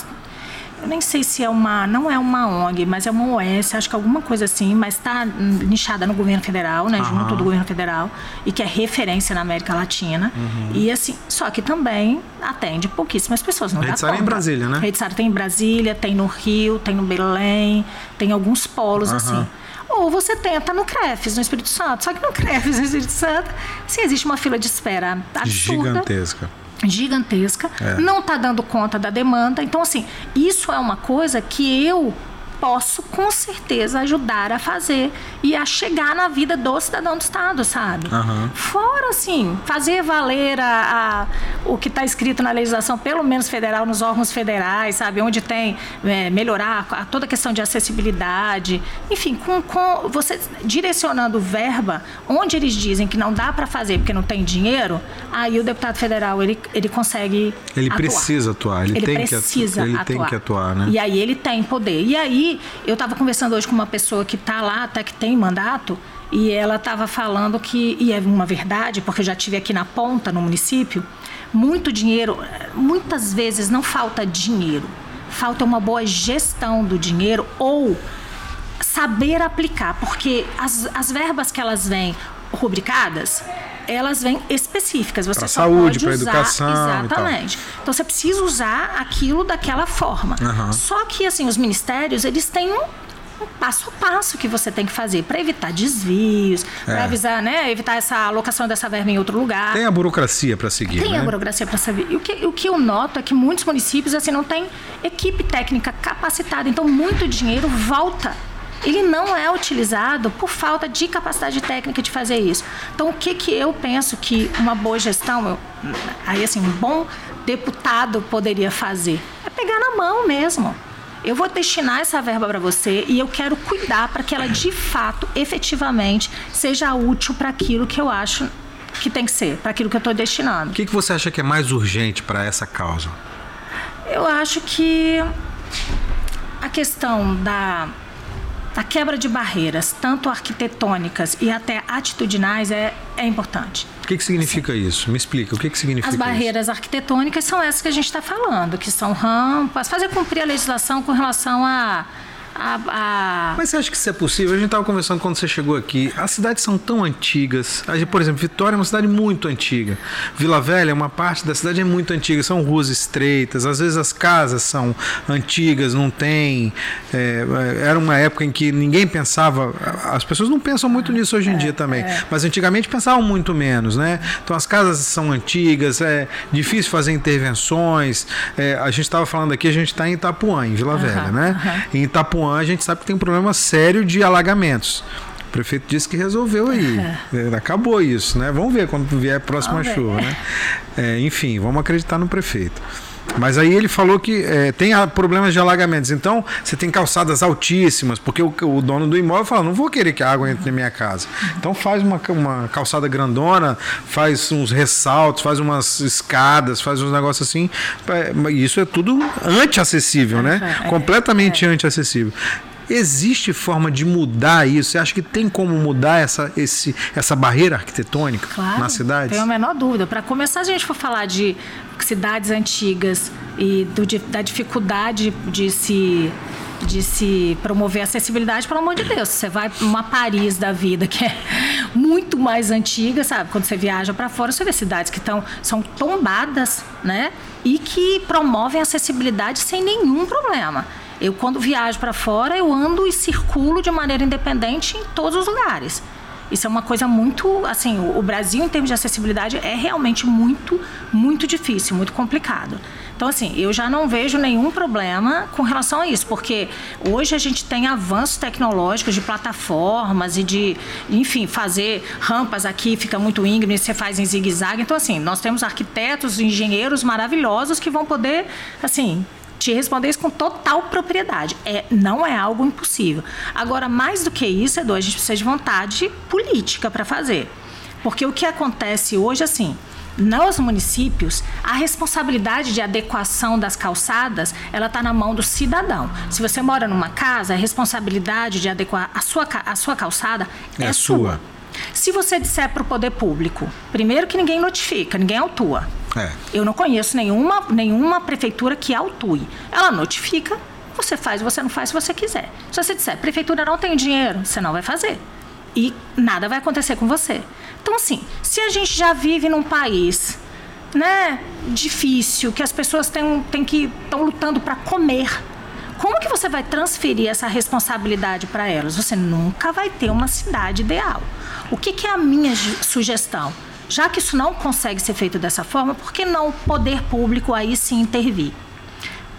eu nem sei se é uma, não é uma ONG, mas é uma OS, acho que alguma coisa assim, mas está nichada no governo federal, né, uhum. junto do governo federal, e que é referência na América Latina. Uhum. E assim, só que também atende pouquíssimas pessoas. Não Rede Sara é em Brasília, né? Rede Sara tem em Brasília, tem no Rio, tem no Belém, tem alguns polos uhum. assim. Ou você tenta no CREFES, no Espírito Santo. Só que no CREFES, no Espírito Santo, sim, existe uma fila de espera absurda. Gigantesca gigantesca, é. não está dando conta da demanda. Então, assim, isso é uma coisa que eu posso com certeza ajudar a fazer e a chegar na vida do cidadão do Estado, sabe? Uhum. Fora, assim, fazer valer a, a o que está escrito na legislação, pelo menos federal, nos órgãos federais, sabe? Onde tem é, melhorar a, toda a questão de acessibilidade. Enfim, com, com você direcionando verba onde eles dizem que não dá para fazer porque não tem dinheiro, aí o deputado federal ele, ele consegue. Ele atuar. precisa atuar, ele, ele tem precisa que, ele atuar. tem que atuar, né? E aí ele tem poder. E aí eu estava conversando hoje com uma pessoa que está lá, até que tem mandato, e ela estava falando que, e é uma verdade, porque eu já tive aqui na ponta, no município, muito dinheiro, muitas vezes não falta dinheiro, falta uma boa gestão do dinheiro ou saber aplicar, porque as, as verbas que elas vêm rubricadas, elas vêm específicas. Você pra só saúde, para educação. Exatamente. Então você precisa usar aquilo daquela forma. Uhum. Só que assim, os ministérios, eles têm um um passo a passo que você tem que fazer para evitar desvios, é. para avisar, né, evitar essa alocação dessa verba em outro lugar. Tem a burocracia para seguir, Tem né? a burocracia para seguir. E o que, o que eu noto é que muitos municípios assim não têm equipe técnica capacitada, então muito dinheiro volta ele não é utilizado por falta de capacidade técnica de fazer isso. Então, o que, que eu penso que uma boa gestão, eu, aí assim, um bom deputado poderia fazer? É pegar na mão mesmo. Eu vou destinar essa verba para você e eu quero cuidar para que ela de fato, efetivamente, seja útil para aquilo que eu acho que tem que ser, para aquilo que eu estou destinando. O que, que você acha que é mais urgente para essa causa? Eu acho que a questão da a quebra de barreiras, tanto arquitetônicas e até atitudinais, é, é importante. O que, que significa Sim. isso? Me explica, o que, que significa As barreiras isso? arquitetônicas são essas que a gente está falando, que são rampas, fazer cumprir a legislação com relação a a, a... Mas você acha que isso é possível? A gente estava conversando quando você chegou aqui. As cidades são tão antigas. Por exemplo, Vitória é uma cidade muito antiga. Vila Velha, uma parte da cidade é muito antiga. São ruas estreitas. Às vezes as casas são antigas, não tem. É, era uma época em que ninguém pensava. As pessoas não pensam muito nisso hoje em é, dia também. É. Mas antigamente pensavam muito menos, né? Então as casas são antigas, é difícil fazer intervenções. É, a gente estava falando aqui, a gente está em Itapuã, em Vila uhum, Velha, né? Uhum. Em Itapuã A gente sabe que tem um problema sério de alagamentos. O prefeito disse que resolveu aí. É. Acabou isso, né? Vamos ver quando vier a próxima vamos chuva, né? É, enfim, vamos acreditar no prefeito. Mas aí ele falou que é, tem problemas de alagamentos. Então, você tem calçadas altíssimas, porque o, o, dono do imóvel fala: não vou querer que a água entre na minha casa. Então, faz uma, uma calçada grandona, faz uns ressaltos, faz umas escadas, faz uns negócios assim. É, isso é tudo anti-acessível, né? É, Completamente é. anti-acessível. Existe forma de mudar isso? Você acha que tem como mudar essa, esse, essa barreira arquitetônica claro, na cidade? Tenho a menor dúvida. Para começar, a gente for falar de cidades antigas e do, da dificuldade de se de se promover a acessibilidade, pelo amor de Deus. Você vai para uma Paris da vida, que é muito mais antiga, sabe? Quando você viaja para fora, você vê cidades que tão, são tombadas, né? E que promovem acessibilidade sem nenhum problema. Eu, quando viajo para fora, eu ando e circulo de maneira independente em todos os lugares. Isso é uma coisa muito, assim, o Brasil em termos de acessibilidade é realmente muito, muito difícil, muito complicado. Então, assim, eu já não vejo nenhum problema com relação a isso, porque hoje a gente tem avanços tecnológicos de plataformas e de, enfim, fazer rampas aqui fica muito íngreme, você faz em zigue-zague. Então, assim, nós temos arquitetos, engenheiros maravilhosos que vão poder, assim, te responder isso com total propriedade. É, não é algo impossível. Agora, mais do que isso, Edu, a gente precisa de vontade política para fazer. Porque o que acontece hoje, assim, nos municípios, a responsabilidade de adequação das calçadas, ela está na mão do cidadão. Se você mora numa casa, a responsabilidade de adequar a sua, a sua calçada é, é sua. Se você disser para o poder público, primeiro que ninguém notifica, ninguém autua. É. Eu não conheço nenhuma, nenhuma prefeitura que autue. Ela notifica, você faz, você não faz se você quiser. Se você disser, prefeitura não tem dinheiro, você não vai fazer. E nada vai acontecer com você. Então, assim, se a gente já vive num país né, difícil, que as pessoas têm, têm que estão lutando para comer, como que você vai transferir essa responsabilidade para elas? Você nunca vai ter uma cidade ideal. O que, que é a minha sugestão? Já que isso não consegue ser feito dessa forma, por que não o poder público aí sim intervir?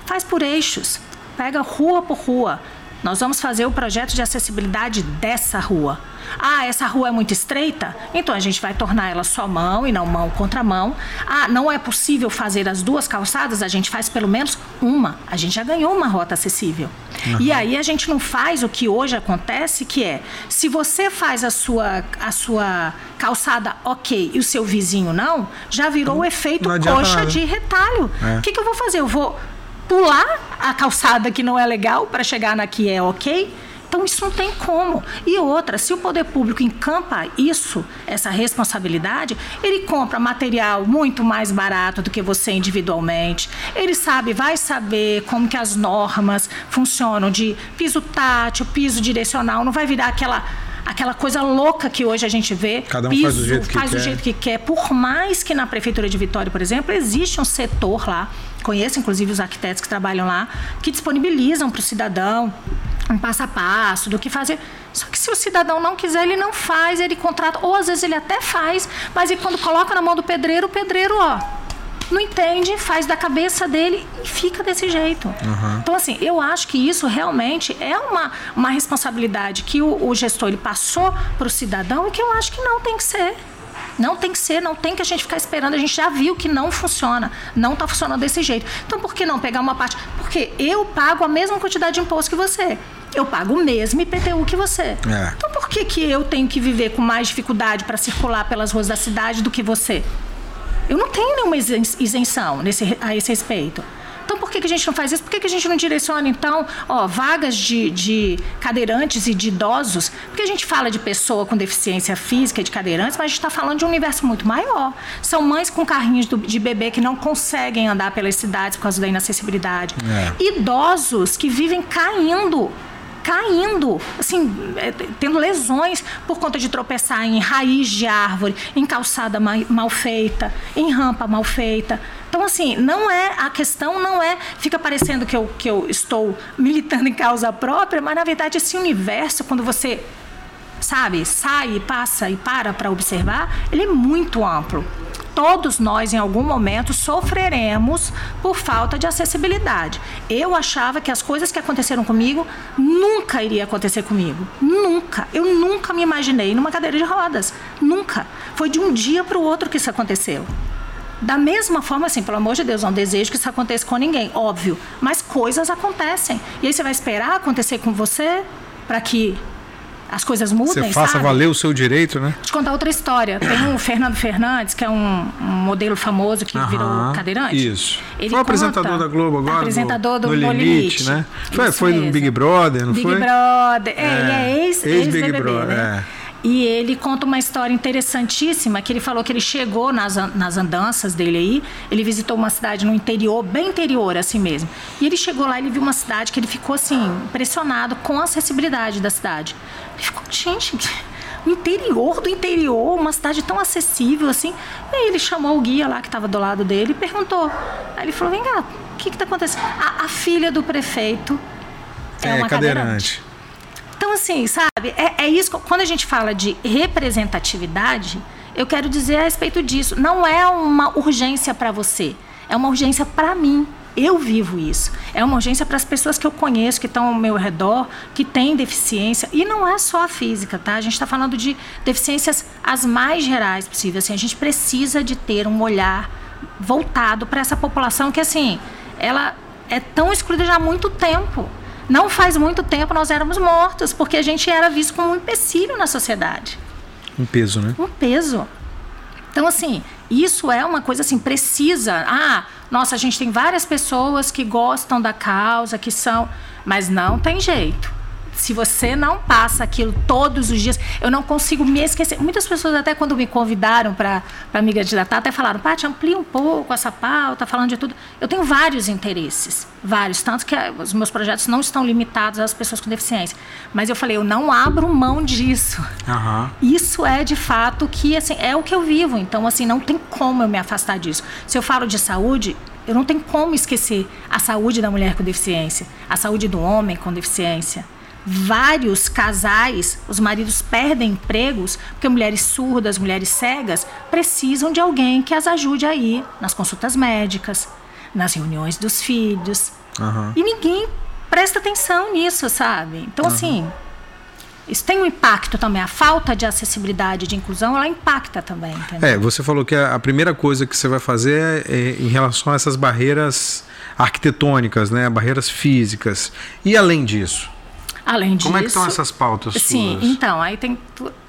Faz por eixos, pega rua por rua. Nós vamos fazer o projeto de acessibilidade dessa rua. Ah, essa rua é muito estreita? Então a gente vai tornar ela só mão e não mão contra mão. Ah, não é possível fazer as duas calçadas? A gente faz pelo menos uma. A gente já ganhou uma rota acessível. Uhum. E aí a gente não faz o que hoje acontece, que é, se você faz a sua, a sua calçada ok e o seu vizinho não, já virou o efeito coxa nada. de retalho. O é. que, que eu vou fazer? Eu vou pular a calçada que não é legal para chegar na que é ok? Então isso não tem como. E outra, se o poder público encampa isso, essa responsabilidade, ele compra material muito mais barato do que você individualmente. Ele sabe, vai saber como que as normas funcionam de piso tátil, piso direcional, não vai virar aquela aquela coisa louca que hoje a gente vê. Cada um piso, faz, do jeito, faz que do jeito que quer. Por mais que na Prefeitura de Vitória, por exemplo, existe um setor lá, conheço inclusive os arquitetos que trabalham lá, que disponibilizam para o cidadão um passo a passo do que fazer. Só que se o cidadão não quiser, ele não faz, ele contrata, ou às vezes ele até faz, mas e quando coloca na mão do pedreiro, o pedreiro, ó, não entende, faz da cabeça dele e fica desse jeito. Uhum. Então, assim, eu acho que isso realmente é uma, uma responsabilidade que o, o gestor ele passou para o cidadão e que eu acho que não tem que ser. Não tem que ser, não tem que a gente ficar esperando. A gente já viu que não funciona. Não está funcionando desse jeito. Então, por que não pegar uma parte? Porque eu pago a mesma quantidade de imposto que você. Eu pago o mesmo IPTU que você. É. Então, por que, que eu tenho que viver com mais dificuldade para circular pelas ruas da cidade do que você? Eu não tenho nenhuma isenção nesse, a esse respeito. Por que, que a gente não faz isso? Por que, que a gente não direciona, então, ó, vagas de, de cadeirantes e de idosos? Porque a gente fala de pessoa com deficiência física, de cadeirantes, mas a gente está falando de um universo muito maior. São mães com carrinhos do, de bebê que não conseguem andar pelas cidades por causa da inacessibilidade. É. Idosos que vivem caindo caindo, assim, é, tendo lesões por conta de tropeçar em raiz de árvore, em calçada mal feita, em rampa mal feita. Então, assim, não é a questão não é fica parecendo que eu, que eu estou militando em causa própria, mas na verdade esse universo, quando você sabe, sai, passa e para para observar, ele é muito amplo todos nós, em algum momento, sofreremos por falta de acessibilidade. Eu achava que as coisas que aconteceram comigo nunca iria acontecer comigo. Nunca. Eu nunca me imaginei numa cadeira de rodas. Nunca. Foi de um dia para o outro que isso aconteceu. Da mesma forma, assim, pelo amor de Deus, não desejo que isso aconteça com ninguém, óbvio. Mas coisas acontecem. E aí você vai esperar acontecer com você para que as coisas mudem. Você faça sabe? valer o seu direito, né? Vou te contar outra história. Tem o Fernando Fernandes, que é um, um modelo famoso que virou cadeirante. Isso. Ele foi apresentador da Globo agora. Apresentador do, no Limite, Limite, né? Foi, foi no Big Brother, não Big foi? Big Brother. É, é, ele é ex, ex, ex BBB, Brother. Né? É. E ele conta uma história interessantíssima, que ele falou que ele chegou nas, nas andanças dele aí, ele visitou uma cidade no interior, bem interior assim mesmo. E ele chegou lá, ele viu uma cidade que ele ficou assim, impressionado com a acessibilidade da cidade. Ele ficou, gente, o interior do interior, uma cidade tão acessível assim. E aí ele chamou o guia lá que estava do lado dele e perguntou. Aí ele falou: vem cá, o que está acontecendo? A, a, filha do prefeito é, é uma cadeirante. cadeirante. Então, assim, sabe, é, é isso. Quando a gente fala de representatividade, eu quero dizer a respeito disso. Não é uma urgência para você, é uma urgência para mim. Eu vivo isso. É uma urgência para as pessoas que eu conheço, que estão ao meu redor, que têm deficiência. E não é só a física, tá? A gente está falando de deficiências as mais gerais possíveis. Assim, a gente precisa de ter um olhar voltado para essa população que, assim, ela é tão excluída já há muito tempo. Não faz muito tempo nós éramos mortos, porque a gente era visto como um empecilho na sociedade. Um peso, né? Um peso. Então, assim, isso é uma coisa assim, precisa. Ah, nossa, a gente tem várias pessoas que gostam da causa, que são. Mas não tem jeito. Se você não passa aquilo todos os dias, eu não consigo me esquecer. Muitas pessoas, até quando me convidaram para me candidatar, até falaram: Paty, amplia um pouco essa pauta, falando de tudo. Eu tenho vários interesses, vários, tanto que os meus projetos não estão limitados às pessoas com deficiência. Mas eu falei: eu não abro mão disso. Uhum. Isso é de fato que assim, é o que eu vivo. Então, assim, não tem como eu me afastar disso. Se eu falo de saúde, eu não tenho como esquecer a saúde da mulher com deficiência, a saúde do homem com deficiência vários casais, os maridos perdem empregos porque mulheres surdas, mulheres cegas precisam de alguém que as ajude a ir nas consultas médicas, nas reuniões dos filhos. Uhum. E ninguém presta atenção nisso, sabe? Então, uhum. assim, isso tem um impacto também. A falta de acessibilidade, de inclusão, ela impacta também. Entendeu? É, você falou que a, primeira coisa que você vai fazer é, é em relação a essas barreiras arquitetônicas, né? Barreiras físicas. E além disso? Além disso. Como é que estão essas pautas? Sim, suas? então, aí tem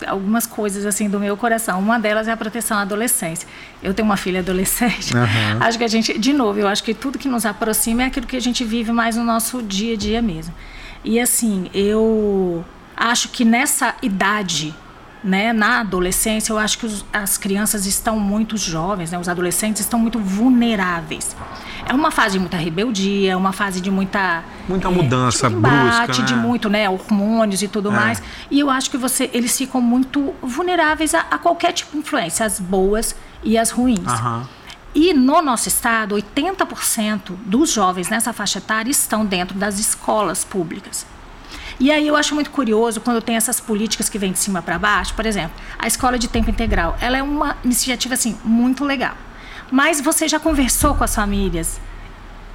algumas coisas assim do meu coração. Uma delas é a proteção à adolescência. Eu tenho uma filha adolescente. Uhum. Acho que a gente, de novo, eu acho que tudo que nos aproxima é aquilo que a gente vive mais no nosso dia a dia mesmo. E assim, eu acho que nessa idade né, na adolescência, eu acho que os, as crianças estão muito jovens, né, os adolescentes estão muito vulneráveis. É uma fase de muita rebeldia, é uma fase de muita muita é, mudança de embate, brusca, né? de muito, né, hormônios e tudo é. mais. E eu acho que você, eles ficam muito vulneráveis a, a qualquer tipo de influência, as boas e as ruins. Uhum. E no nosso estado, 80% dos jovens nessa faixa etária estão dentro das escolas públicas. E aí eu acho muito curioso quando tem essas políticas que vêm de cima para baixo, por exemplo, a escola de tempo integral, ela é uma iniciativa assim muito legal. Mas você já conversou com as famílias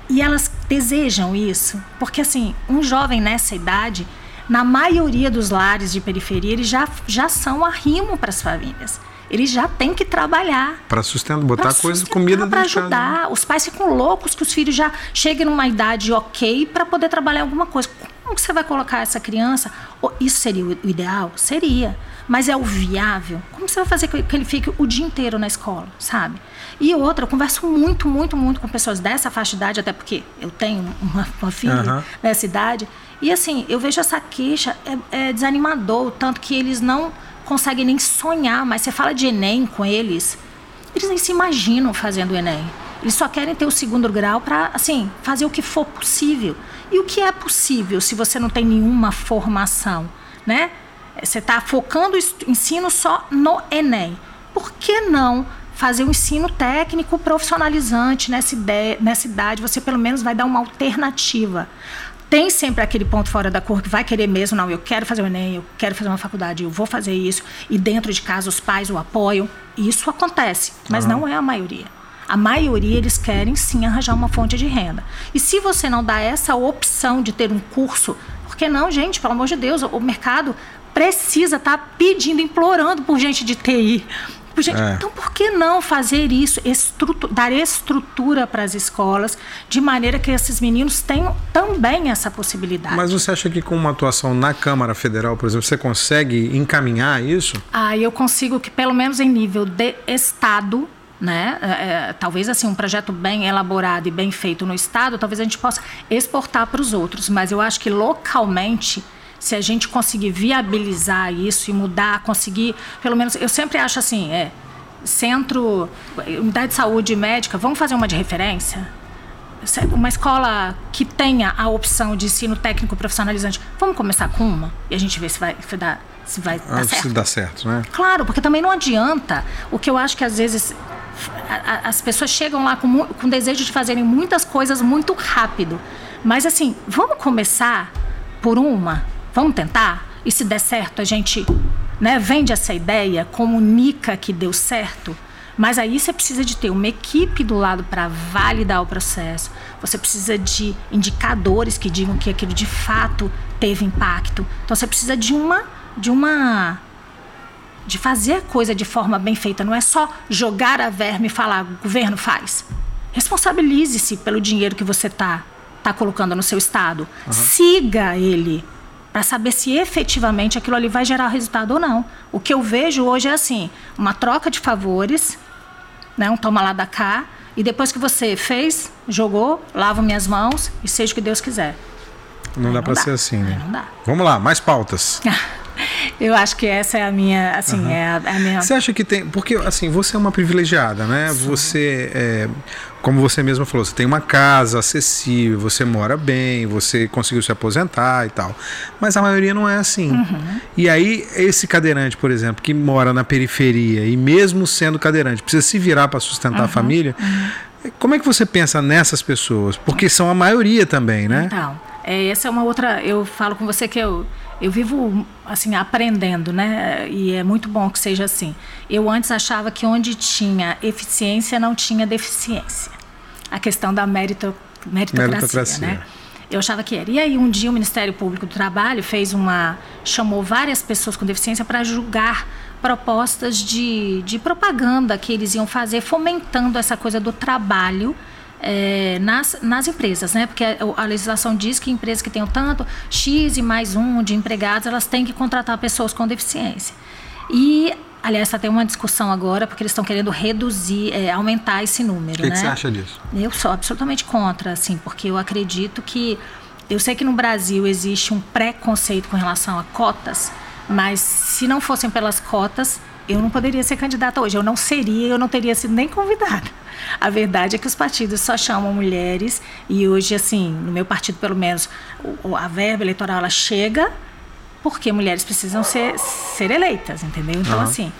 e elas desejam isso, porque assim, um jovem nessa idade, na maioria dos lares de periferia, eles já já são arrimo para as famílias eles já têm que trabalhar. Para sustentar, botar coisa, comida Para ajudar. Casa. Os pais ficam loucos que os filhos já cheguem numa idade ok para poder trabalhar alguma coisa. Como que você vai colocar essa criança? Isso seria o ideal? Seria. Mas é o viável? Como você vai fazer que ele fique o dia inteiro na escola, sabe? E outra, eu converso muito, muito, muito com pessoas dessa faixa de idade, até porque eu tenho uma, uma filha uhum. nessa idade. E assim, eu vejo essa queixa, é, é desanimador, tanto que eles não conseguem nem sonhar, mas você fala de Enem com eles, eles nem se imaginam fazendo o Enem. Eles só querem ter o segundo grau para, assim, fazer o que for possível. E o que é possível se você não tem nenhuma formação, né? Você está focando o ensino só no Enem. Por que não fazer um ensino técnico profissionalizante nessa, ideia, nessa idade? Você pelo menos vai dar uma alternativa tem sempre aquele ponto fora da cor que vai querer mesmo, não, eu quero fazer o Enem, eu quero fazer uma faculdade, eu vou fazer isso, e dentro de casa os pais o apoiam. Isso acontece, mas uhum. não é a maioria. A maioria eles querem sim arranjar uma fonte de renda. E se você não dá essa opção de ter um curso, porque não, gente, pelo amor de Deus, o mercado precisa estar tá pedindo, implorando por gente de TI, Gente, é. Então, por que não fazer isso, dar estrutura para as escolas, de maneira que esses meninos tenham também essa possibilidade? Mas você acha que com uma atuação na Câmara Federal, por exemplo, você consegue encaminhar isso? Ah, eu consigo que, pelo menos em nível de Estado, né? É, é, talvez assim um projeto bem elaborado e bem feito no estado, talvez a gente possa exportar para os outros. Mas eu acho que localmente se a gente conseguir viabilizar isso e mudar, conseguir, pelo menos, eu sempre acho assim, é, centro, unidade de saúde médica, vamos fazer uma de referência? Uma escola que tenha a opção de ensino técnico profissionalizante, vamos começar com uma e a gente vê se vai, se dar, se vai ah, dar certo. Se dá certo, né? Claro, porque também não adianta. O que eu acho que às vezes as pessoas chegam lá com, com desejo de fazerem muitas coisas muito rápido. Mas assim, vamos começar por uma? Vamos tentar? E se der certo, a gente né, vende essa ideia, comunica que deu certo. Mas aí você precisa de ter uma equipe do lado para validar o processo. Você precisa de indicadores que digam que aquilo de fato teve impacto. Então você precisa de uma de uma de fazer a coisa de forma bem feita, não é só jogar a verme e falar, governo faz. Responsabilize-se pelo dinheiro que você está tá colocando no seu estado. Uhum. Siga ele para saber se efetivamente aquilo ali vai gerar resultado ou não. O que eu vejo hoje é assim, uma troca de favores, né, um toma lá da cá, e depois que você fez, jogou, lavo minhas mãos e seja o que Deus quiser. Não dá para ser assim, né? Não dá. Vamos lá, mais pautas. Eu acho que essa é a minha, assim, uhum. é, a, é a, minha. Você acha que tem, porque assim você é uma privilegiada, né? Sim. Você, é, como você mesma falou, você tem uma casa acessível, você mora bem, você conseguiu se aposentar e tal. Mas a maioria não é assim. Uhum. E aí esse cadeirante, por exemplo, que mora na periferia e mesmo sendo cadeirante precisa se virar para sustentar uhum. a família. Uhum. Como é que você pensa nessas pessoas? Porque são a maioria também, né? Então, é, essa é uma outra. Eu falo com você que eu eu vivo assim aprendendo, né? E é muito bom que seja assim. Eu antes achava que onde tinha eficiência não tinha deficiência. A questão da merito, meritocracia, meritocracia. né? Eu achava que era. E aí um dia o Ministério Público do Trabalho fez uma chamou várias pessoas com deficiência para julgar propostas de, de propaganda que eles iam fazer fomentando essa coisa do trabalho é, nas, nas empresas, né? Porque a, a, legislação diz que empresas que tenham tanto X e mais um de empregados, elas têm que contratar pessoas com deficiência. E, aliás, está tendo uma discussão agora, porque eles estão querendo reduzir, é, aumentar esse número. O que, né? que você acha disso? Eu sou absolutamente contra, assim, porque eu acredito que. Eu sei que no Brasil existe um preconceito com relação a cotas, mas se não fossem pelas cotas, eu não poderia ser candidata hoje. Eu não seria, eu não teria sido nem convidada. A verdade é que os partidos só chamam mulheres e hoje, assim, no meu partido, pelo menos, a verba eleitoral ela chega porque mulheres precisam ser, ser eleitas, entendeu? Então, uhum. assim.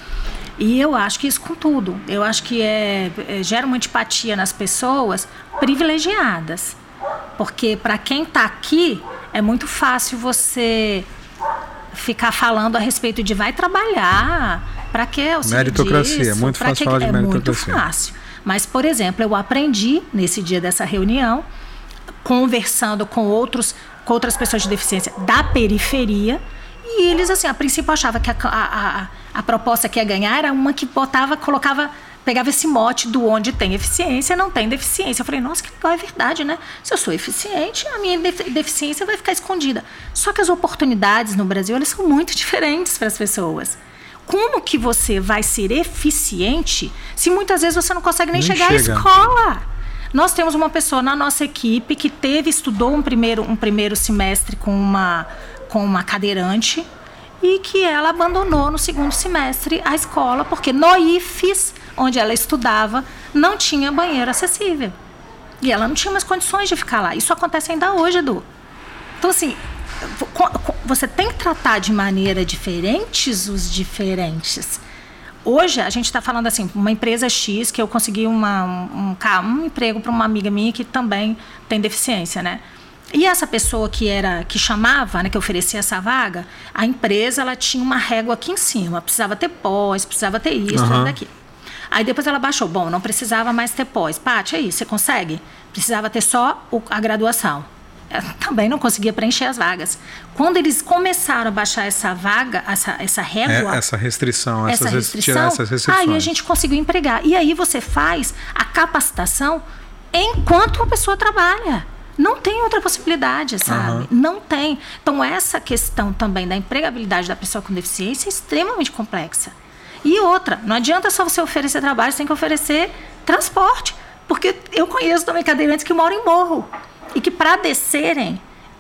E eu acho que isso com tudo. Eu acho que é, é gera uma antipatia nas pessoas privilegiadas. Porque para quem está aqui, é muito fácil você ficar falando a respeito de vai trabalhar, para que Meritocracia, disso, muito fácil que, falar de é meritocracia. Muito fácil. Mas, por exemplo, eu aprendi nesse dia dessa reunião, conversando com outros com outras pessoas de deficiência da periferia, e eles, assim, a princípio achavam que a, a, a, a proposta que ia ganhar era uma que botava, colocava pegava esse mote do onde tem eficiência, não tem deficiência. Eu falei, nossa, que legal, é verdade, né? Se eu sou eficiente, a minha deficiência vai ficar escondida. Só que as oportunidades no Brasil, elas são muito diferentes para as pessoas. Como que você vai ser eficiente se muitas vezes você não consegue nem, nem chegar chega. à escola? Nós temos uma pessoa na nossa equipe que teve, estudou um primeiro, um primeiro semestre com uma, com uma cadeirante e que ela abandonou no segundo semestre a escola porque no IFES, onde ela estudava, não tinha banheiro acessível. E ela não tinha mais condições de ficar lá. Isso acontece ainda hoje, Edu. Então, assim, você tem que tratar de maneira diferentes os diferentes. Hoje a gente está falando assim, uma empresa X que eu consegui uma, um, um, um emprego para uma amiga minha que também tem deficiência, né? E essa pessoa que era que chamava, né, que oferecia essa vaga, a empresa ela tinha uma régua aqui em cima, precisava ter pós, precisava ter isso, uhum. daqui. Aí depois ela baixou, bom, não precisava mais ter pós. Paty, aí, você consegue? Precisava ter só o, a graduação também não conseguia preencher as vagas. Quando eles começaram a baixar essa vaga, essa, essa régua. É, essa restrição, essa essas, restrição, tirar essas restrições. Aí a gente conseguiu empregar. E aí você faz a capacitação enquanto uma pessoa trabalha. Não tem outra possibilidade, sabe? Uhum. Não tem. Então, essa questão também da empregabilidade da pessoa com deficiência é extremamente complexa. E outra, não adianta só você oferecer trabalho, você tem que oferecer transporte. Porque eu conheço também cadeirantes que moram em morro e que para descerem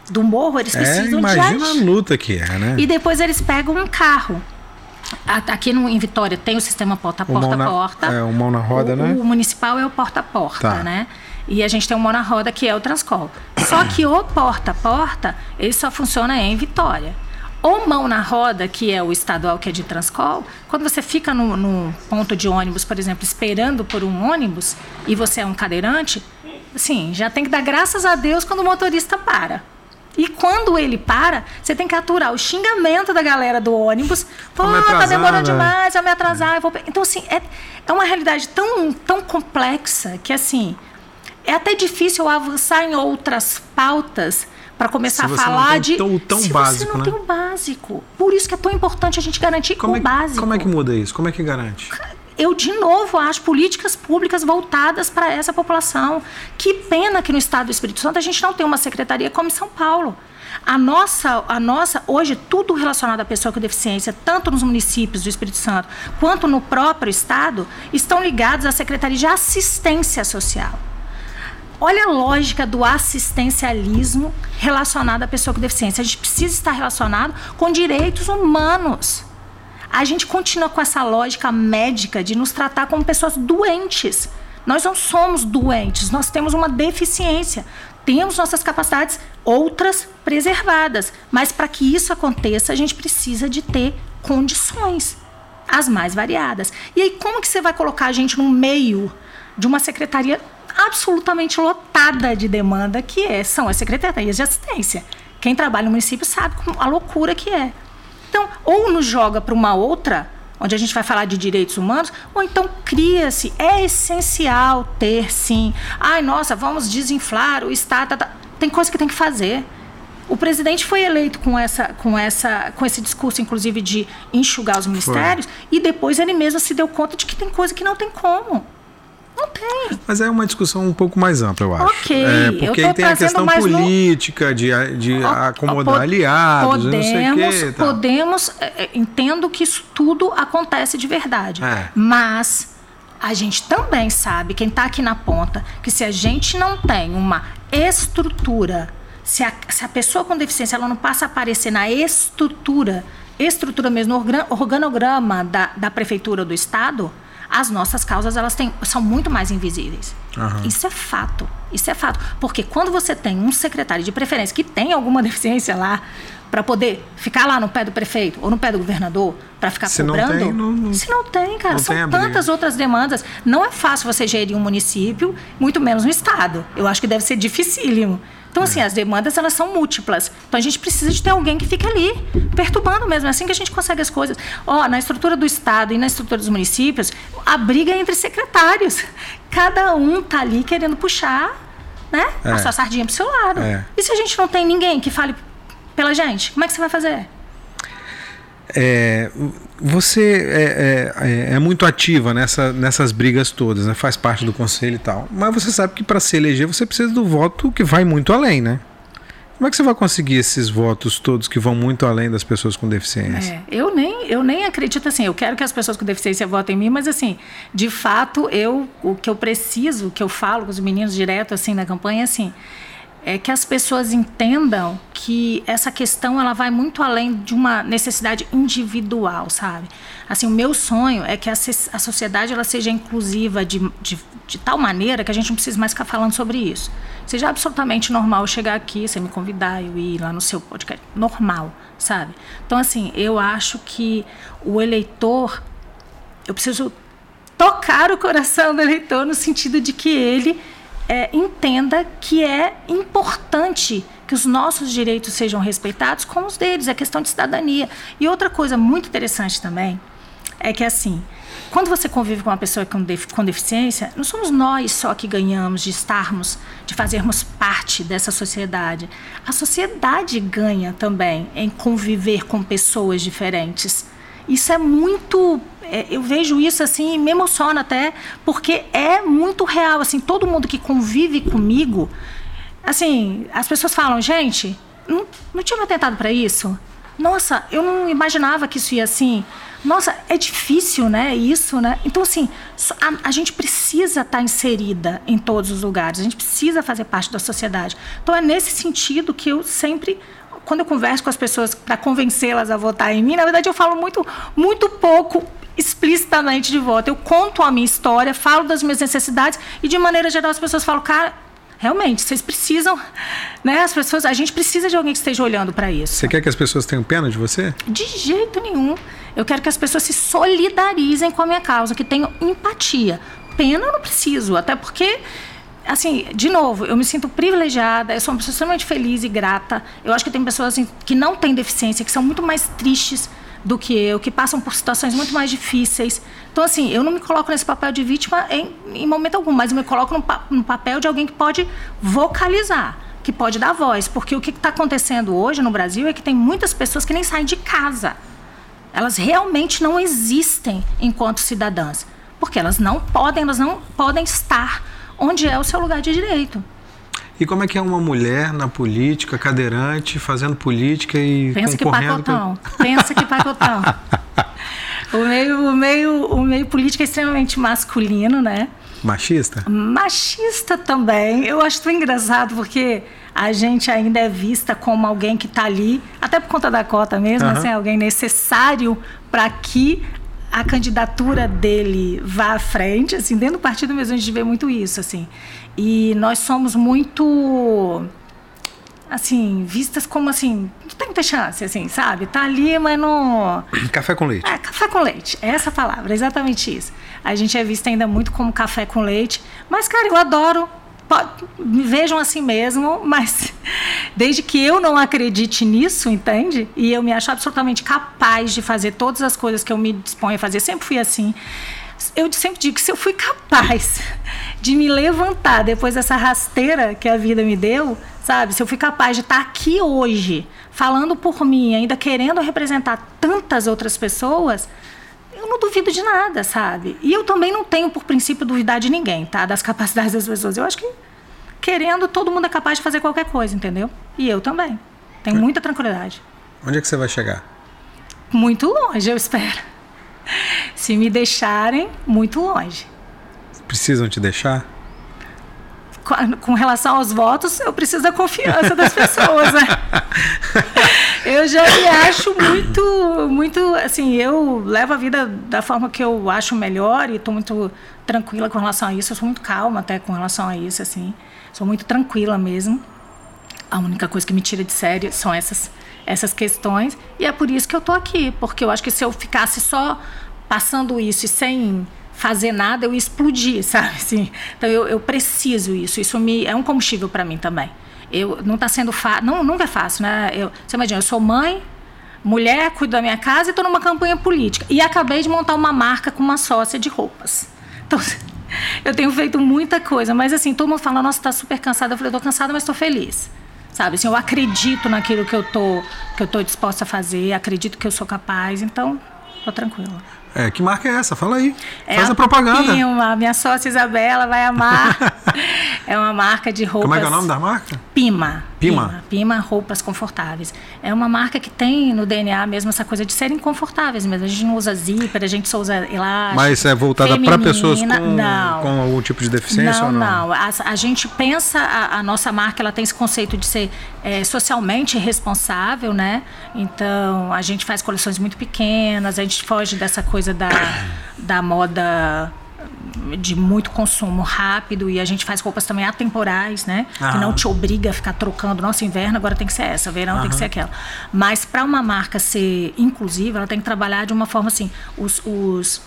do morro eles é, precisam é, imagina de Imagina a luta que é, né? E depois eles pegam um carro. Aqui no, em Vitória tem o sistema porta-porta-porta. É, o mão na roda, o, né? O municipal é o porta-porta, tá. né? E a gente tem o mão na roda que é o Transcol. Só que o porta-porta, ele só funciona em Vitória. O mão na roda, que é o estadual que é de Transcol, quando você fica no, no ponto de ônibus, por exemplo, esperando por um ônibus e você é um cadeirante, Sim, já tem que dar graças a Deus quando o motorista para. E quando ele para, você tem que aturar o xingamento da galera do ônibus. Pô, tá demorando né? demais, vai me atrasar. Eu vou... Então, assim, é, é uma realidade tão, tão complexa que, assim, é até difícil avançar em outras pautas para começar a falar de. Tão, tão se básico, você não né? tem o básico. Por isso que é tão importante a gente garantir como o é, básico. Como é que muda isso? Como é que garante? eu de novo acho políticas públicas voltadas para essa população. Que pena que no estado do Espírito Santo a gente não tem uma secretaria como em São Paulo. A nossa, a nossa, hoje, tudo relacionado à pessoa com deficiência, tanto nos municípios do Espírito Santo quanto no próprio estado, estão ligados à Secretaria de Assistência Social. Olha a lógica do assistencialismo relacionado à pessoa com deficiência. A gente precisa estar relacionado com direitos humanos. A gente continua com essa lógica médica de nos tratar como pessoas doentes. Nós não somos doentes, nós temos uma deficiência. Temos nossas capacidades, outras preservadas. Mas para que isso aconteça, a gente precisa de ter condições, as mais variadas. E aí, como que você vai colocar a gente no meio de uma secretaria absolutamente lotada de demanda, que é, são as secretarias de assistência? Quem trabalha no município sabe a loucura que é. Então, ou nos joga para uma outra onde a gente vai falar de direitos humanos, ou então cria-se. É essencial ter, sim. Ai, nossa, vamos desinflar o Estado. Tá, tá. Tem coisa que tem que fazer. O presidente foi eleito com, essa, com, essa, com esse discurso, inclusive, de enxugar os ministérios, foi. e depois ele mesmo se deu conta de que tem coisa que não tem como. Mas é uma discussão um pouco mais ampla, eu acho. Ok. É, porque aí tem a questão política no... de, de acomodar pod aliados, podemos, não sei o quê. Podemos, é, é, entendo que isso tudo acontece de verdade. É. Mas a gente também sabe, quem está aqui na ponta, que se a gente não tem uma estrutura, se a, se a pessoa com deficiência ela não passa a aparecer na estrutura, estrutura mesmo, organograma da, da prefeitura do estado, as nossas causas elas têm, são muito mais invisíveis. Uhum. Isso é fato. Isso é fato. Porque quando você tem um secretário de preferência que tem alguma deficiência lá, para poder ficar lá no pé do prefeito ou no pé do governador para ficar se cobrando. Não tem, não, não, se não tem, cara, não são tem tantas outras demandas. Não é fácil você gerir um município, muito menos um estado. Eu acho que deve ser dificílimo. Então, assim, as demandas elas são múltiplas. Então, a gente precisa de ter alguém que fique ali, perturbando mesmo. É assim que a gente consegue as coisas. Ó, na estrutura do Estado e na estrutura dos municípios, a briga é entre secretários. Cada um tá ali querendo puxar né, é. a sua sardinha pro seu lado. É. E se a gente não tem ninguém que fale pela gente, como é que você vai fazer? É, você é, é, é, muito ativa nessa, nessas brigas todas, né? faz parte do conselho e tal. Mas você sabe que para se eleger você precisa do voto que vai muito além, né? Como é que você vai conseguir esses votos todos que vão muito além das pessoas com deficiência? É, eu, nem, eu nem acredito assim. Eu quero que as pessoas com deficiência votem em mim, mas assim, de fato, eu o que eu preciso, o que eu falo com os meninos direto assim na campanha, é assim é que as pessoas entendam que essa questão ela vai muito além de uma necessidade individual, sabe? Assim, o meu sonho é que a, a sociedade ela seja inclusiva de, de, de, tal maneira que a gente não precise mais ficar falando sobre isso. Seja absolutamente normal chegar aqui, você me convidar, eu ir lá no seu podcast. Normal, sabe? Então, assim, eu acho que o eleitor, eu preciso tocar o coração do eleitor no sentido de que ele é, entenda que é importante que os nossos direitos sejam respeitados como os deles, é questão de cidadania. E outra coisa muito interessante também é que assim, quando você convive com uma pessoa com, com deficiência, não somos nós só que ganhamos de estarmos, de fazermos parte dessa sociedade. A sociedade ganha também em conviver com pessoas diferentes. Isso é muito eu vejo isso assim, me emociona até, porque é muito real, assim, todo mundo que convive comigo, assim, as pessoas falam, gente, não, não tinha me atentado para isso? Nossa, eu não imaginava que isso ia assim. Nossa, é difícil, né? Isso, né? Então, assim, a, a gente precisa estar tá inserida em todos os lugares, a gente precisa fazer parte da sociedade. Então, é nesse sentido que eu sempre quando eu converso com as pessoas para convencê-las a votar em mim, na verdade eu falo muito, muito pouco explicitamente de voto. Eu conto a minha história, falo das minhas necessidades e, de maneira geral, as pessoas falam, cara, realmente, vocês precisam, né? As pessoas, a gente precisa de alguém que esteja olhando para isso. Você quer que as pessoas tenham pena de você? De jeito nenhum. Eu quero que as pessoas se solidarizem com a minha causa, que tenham empatia. Pena eu não preciso, até porque assim, de novo, eu me sinto privilegiada, eu sou uma pessoa extremamente feliz e grata. Eu acho que tem pessoas assim, que não têm deficiência, que são muito mais tristes do que eu, que passam por situações muito mais difíceis. Então, assim, eu não me coloco nesse papel de vítima em, em momento algum, mas eu me coloco no, no papel de alguém que pode vocalizar, que pode dar voz. Porque o que está acontecendo hoje no Brasil é que tem muitas pessoas que nem saem de casa. Elas realmente não existem enquanto cidadãs. Porque elas não podem, elas não podem estar onde é o seu lugar de direito. E como é que é uma mulher na política, cadeirante, fazendo política e Pensa concorrendo... que pacotão. Pensa que pacotão. o, meio, o, meio, o meio político é extremamente masculino, né? Machista? Machista também. Eu acho tão engraçado porque a gente ainda é vista como alguém que está ali, até por conta da cota mesmo, uhum. assim, alguém necessário para que a candidatura dele vá à frente, assim, dentro do partido mesmo a gente vê muito isso, assim. E nós somos muito assim, vistas como assim, não tem muita chance, assim, sabe? Tá ali, mas não. Café com leite. É, café com leite. É essa palavra, exatamente isso. A gente é vista ainda muito como café com leite. Mas, cara, eu adoro. Me vejam assim mesmo, mas desde que eu não acredite nisso, entende? E eu me acho absolutamente capaz de fazer todas as coisas que eu me disponho a fazer, sempre fui assim eu sempre digo que se eu fui capaz de me levantar depois dessa rasteira que a vida me deu, sabe? Se eu fui capaz de estar aqui hoje, falando por mim, ainda querendo representar tantas outras pessoas, eu não duvido de nada, sabe? E eu também não tenho por princípio duvidar de ninguém, tá? Das capacidades das pessoas. Eu acho que querendo, todo mundo é capaz de fazer qualquer coisa, entendeu? E eu também. Tenho muita tranquilidade. Onde é que você vai chegar? Muito longe, eu espero. Se me deixarem, muito longe. Precisam te deixar? Com relação aos votos, eu preciso da confiança das pessoas, né? Eu já me acho muito, muito, assim, eu levo a vida da forma que eu acho melhor e estou muito tranquila com relação a isso. Eu sou muito calma até com relação a isso, assim. Sou muito tranquila mesmo. A única coisa que me tira de sério são essas essas questões. E é por isso que eu estou aqui, porque eu acho que se eu ficasse só passando isso e sem fazer nada, eu explodir, sabe? Assim, então eu, eu preciso isso. Isso me, é um combustível para mim também. Eu, não está sendo fácil, não, nunca é fácil, né? Eu, você imagina, eu sou mãe, mulher, cuido da minha casa e estou numa campanha política. E acabei de montar uma marca com uma sócia de roupas. Então, eu tenho feito muita coisa, mas assim, todo mundo fala, nossa, está super cansada. Eu falei, estou cansada, mas estou feliz sabe? Assim, eu acredito naquilo que eu tô que eu tô disposta a fazer, acredito que eu sou capaz, então tô tranquila. É, que marca é essa? Fala aí. É Faz a, a propaganda. Pima, minha sócia Isabela vai amar. é uma marca de roupas. Como é que é o nome da marca? Pima. Pima. Pima. Pima roupas confortáveis. É uma marca que tem no DNA mesmo essa coisa de serem confortáveis mesmo. A gente não usa zíper, a gente só usa elástico. Mas é voltada para pessoas com, não. com algum tipo de deficiência não, ou não? Não, a, a gente pensa, a, a, nossa marca ela tem esse conceito de ser é, socialmente responsável, né? Então, a gente faz coleções muito pequenas, a gente foge dessa coisa da, da moda de muito consumo rápido e a gente faz roupas também atemporais, né? Aham. Que não te obriga a ficar trocando. Nossa, inverno agora tem que ser essa, verão Aham. tem que ser aquela. Mas para uma marca ser inclusiva, ela tem que trabalhar de uma forma assim, os, os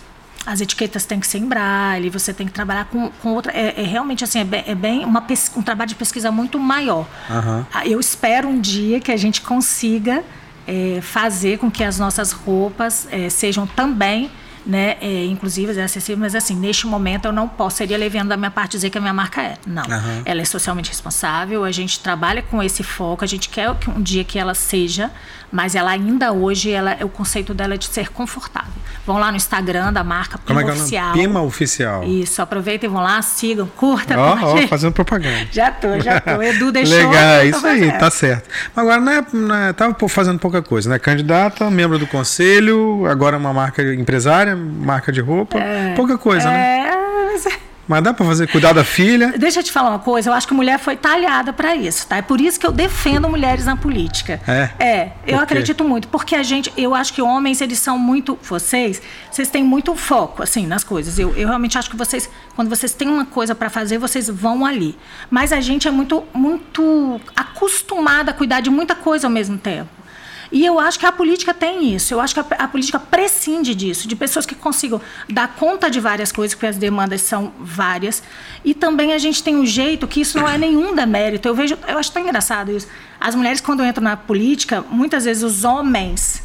as etiquetas têm que ser em braille, você tem que trabalhar com, com outra. É, é realmente assim, é bem, é bem uma um trabalho de pesquisa muito maior. Uhum. Eu espero um dia que a gente consiga é, fazer com que as nossas roupas é, sejam também né, é, inclusive é acessível, mas assim, neste momento eu não posso, seria levando da minha parte dizer que a minha marca é. Não. Uhum. Ela é socialmente responsável, a gente trabalha com esse foco, a gente quer que um dia que ela seja, mas ela ainda hoje, ela, o conceito dela é de ser confortável. Vão lá no Instagram da marca Pima Como é que Oficial. É Pima Oficial. Isso, aproveitem, vão lá, sigam, curtam. Ó, oh, oh, fazendo propaganda. já tô, já tô. Edu deixou. Legal, isso aí, tá certo. Agora, não é, não é, tava fazendo pouca coisa, né? Candidata, membro do conselho, agora uma marca empresária, marca de roupa. É, pouca coisa, né? é, né? Mas dá para fazer cuidar da filha? Deixa eu te falar uma coisa, eu acho que mulher foi talhada para isso, tá? É por isso que eu defendo mulheres na política. É. É, eu acredito muito, porque a gente, eu acho que homens eles são muito, vocês, vocês têm muito foco assim nas coisas. Eu, eu realmente acho que vocês, quando vocês têm uma coisa para fazer, vocês vão ali. Mas a gente é muito muito acostumada a cuidar de muita coisa ao mesmo tempo. E eu acho que a política tem isso. Eu acho que a, a, política prescinde disso, de pessoas que consigam dar conta de várias coisas, porque as demandas são várias. E também a gente tem um jeito que isso não é nenhum demérito. Eu vejo, eu acho tão engraçado isso. As mulheres, quando entram na política, muitas vezes os homens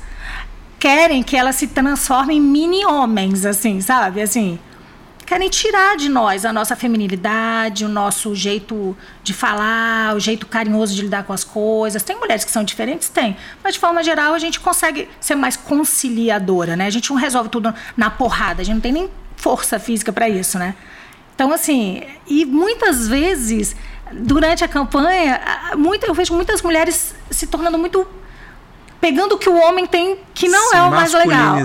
querem que elas se transformem em mini-homens, assim, sabe? Assim, querem tirar de nós a nossa feminilidade, o nosso jeito de falar, o jeito carinhoso de lidar com as coisas. Tem mulheres que são diferentes? Tem. Mas, de forma geral, a gente consegue ser mais conciliadora, né? A gente não resolve tudo na porrada, a gente não tem nem força física para isso, né? Então, assim, e muitas vezes, durante a campanha, muito, eu vejo muitas mulheres se tornando muito pegando o que o homem tem que não Se é o mais legal.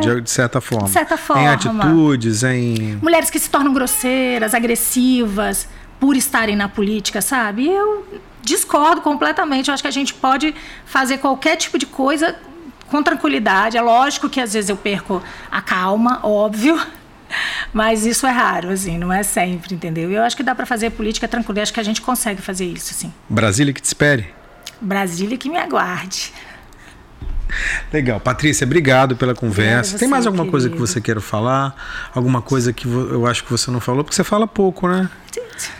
de, de certa forma. De certa forma. Em atitudes, em. Mulheres que se tornam grosseiras, agressivas, por estarem na política, sabe? Eu discordo completamente. Eu acho que a gente pode fazer qualquer tipo de coisa com tranquilidade. É lógico que às vezes eu perco a calma, óbvio. Mas isso é raro, assim, não é sempre, entendeu? Eu acho que dá para fazer política tranquila, acho que a gente consegue fazer isso, assim. Brasília que te espere. Brasília que me aguarde. Legal. Patrícia, obrigado pela conversa. Você, Tem mais alguma querido. coisa que você queira falar? Alguma coisa que eu acho que você não falou? Porque você fala pouco, né?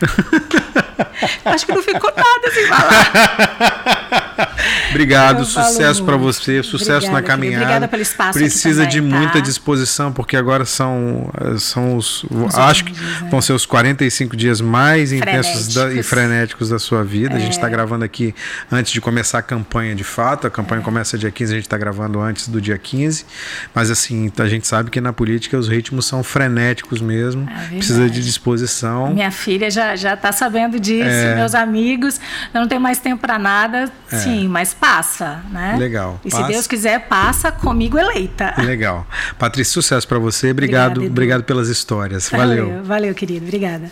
acho que não ficou nada sem falar. Obrigado, sucesso para você, sucesso Obrigada, na caminhada. Obrigada pelo espaço. Precisa também, de tá? muita disposição, porque agora são, são os. os acho que dias, né? vão ser os 45 dias mais intensos da, e frenéticos da sua vida. É. A gente está é. gravando aqui antes de começar a campanha de fato. A campanha é. começa dia 15, a gente está gravando antes do dia 15. Mas assim, a gente sabe que na política os ritmos são frenéticos mesmo. É Precisa de disposição. Minha filha já já está sabendo disso, é. meus amigos. Eu não tenho mais tempo para nada, é. Sim, mas passa, né? Legal. E passa. se Deus quiser, passa comigo eleita. Legal. Patrícia, sucesso para você. Obrigado, Obrigada, obrigado pelas histórias. Valeu. Valeu, valeu, querido. Obrigada.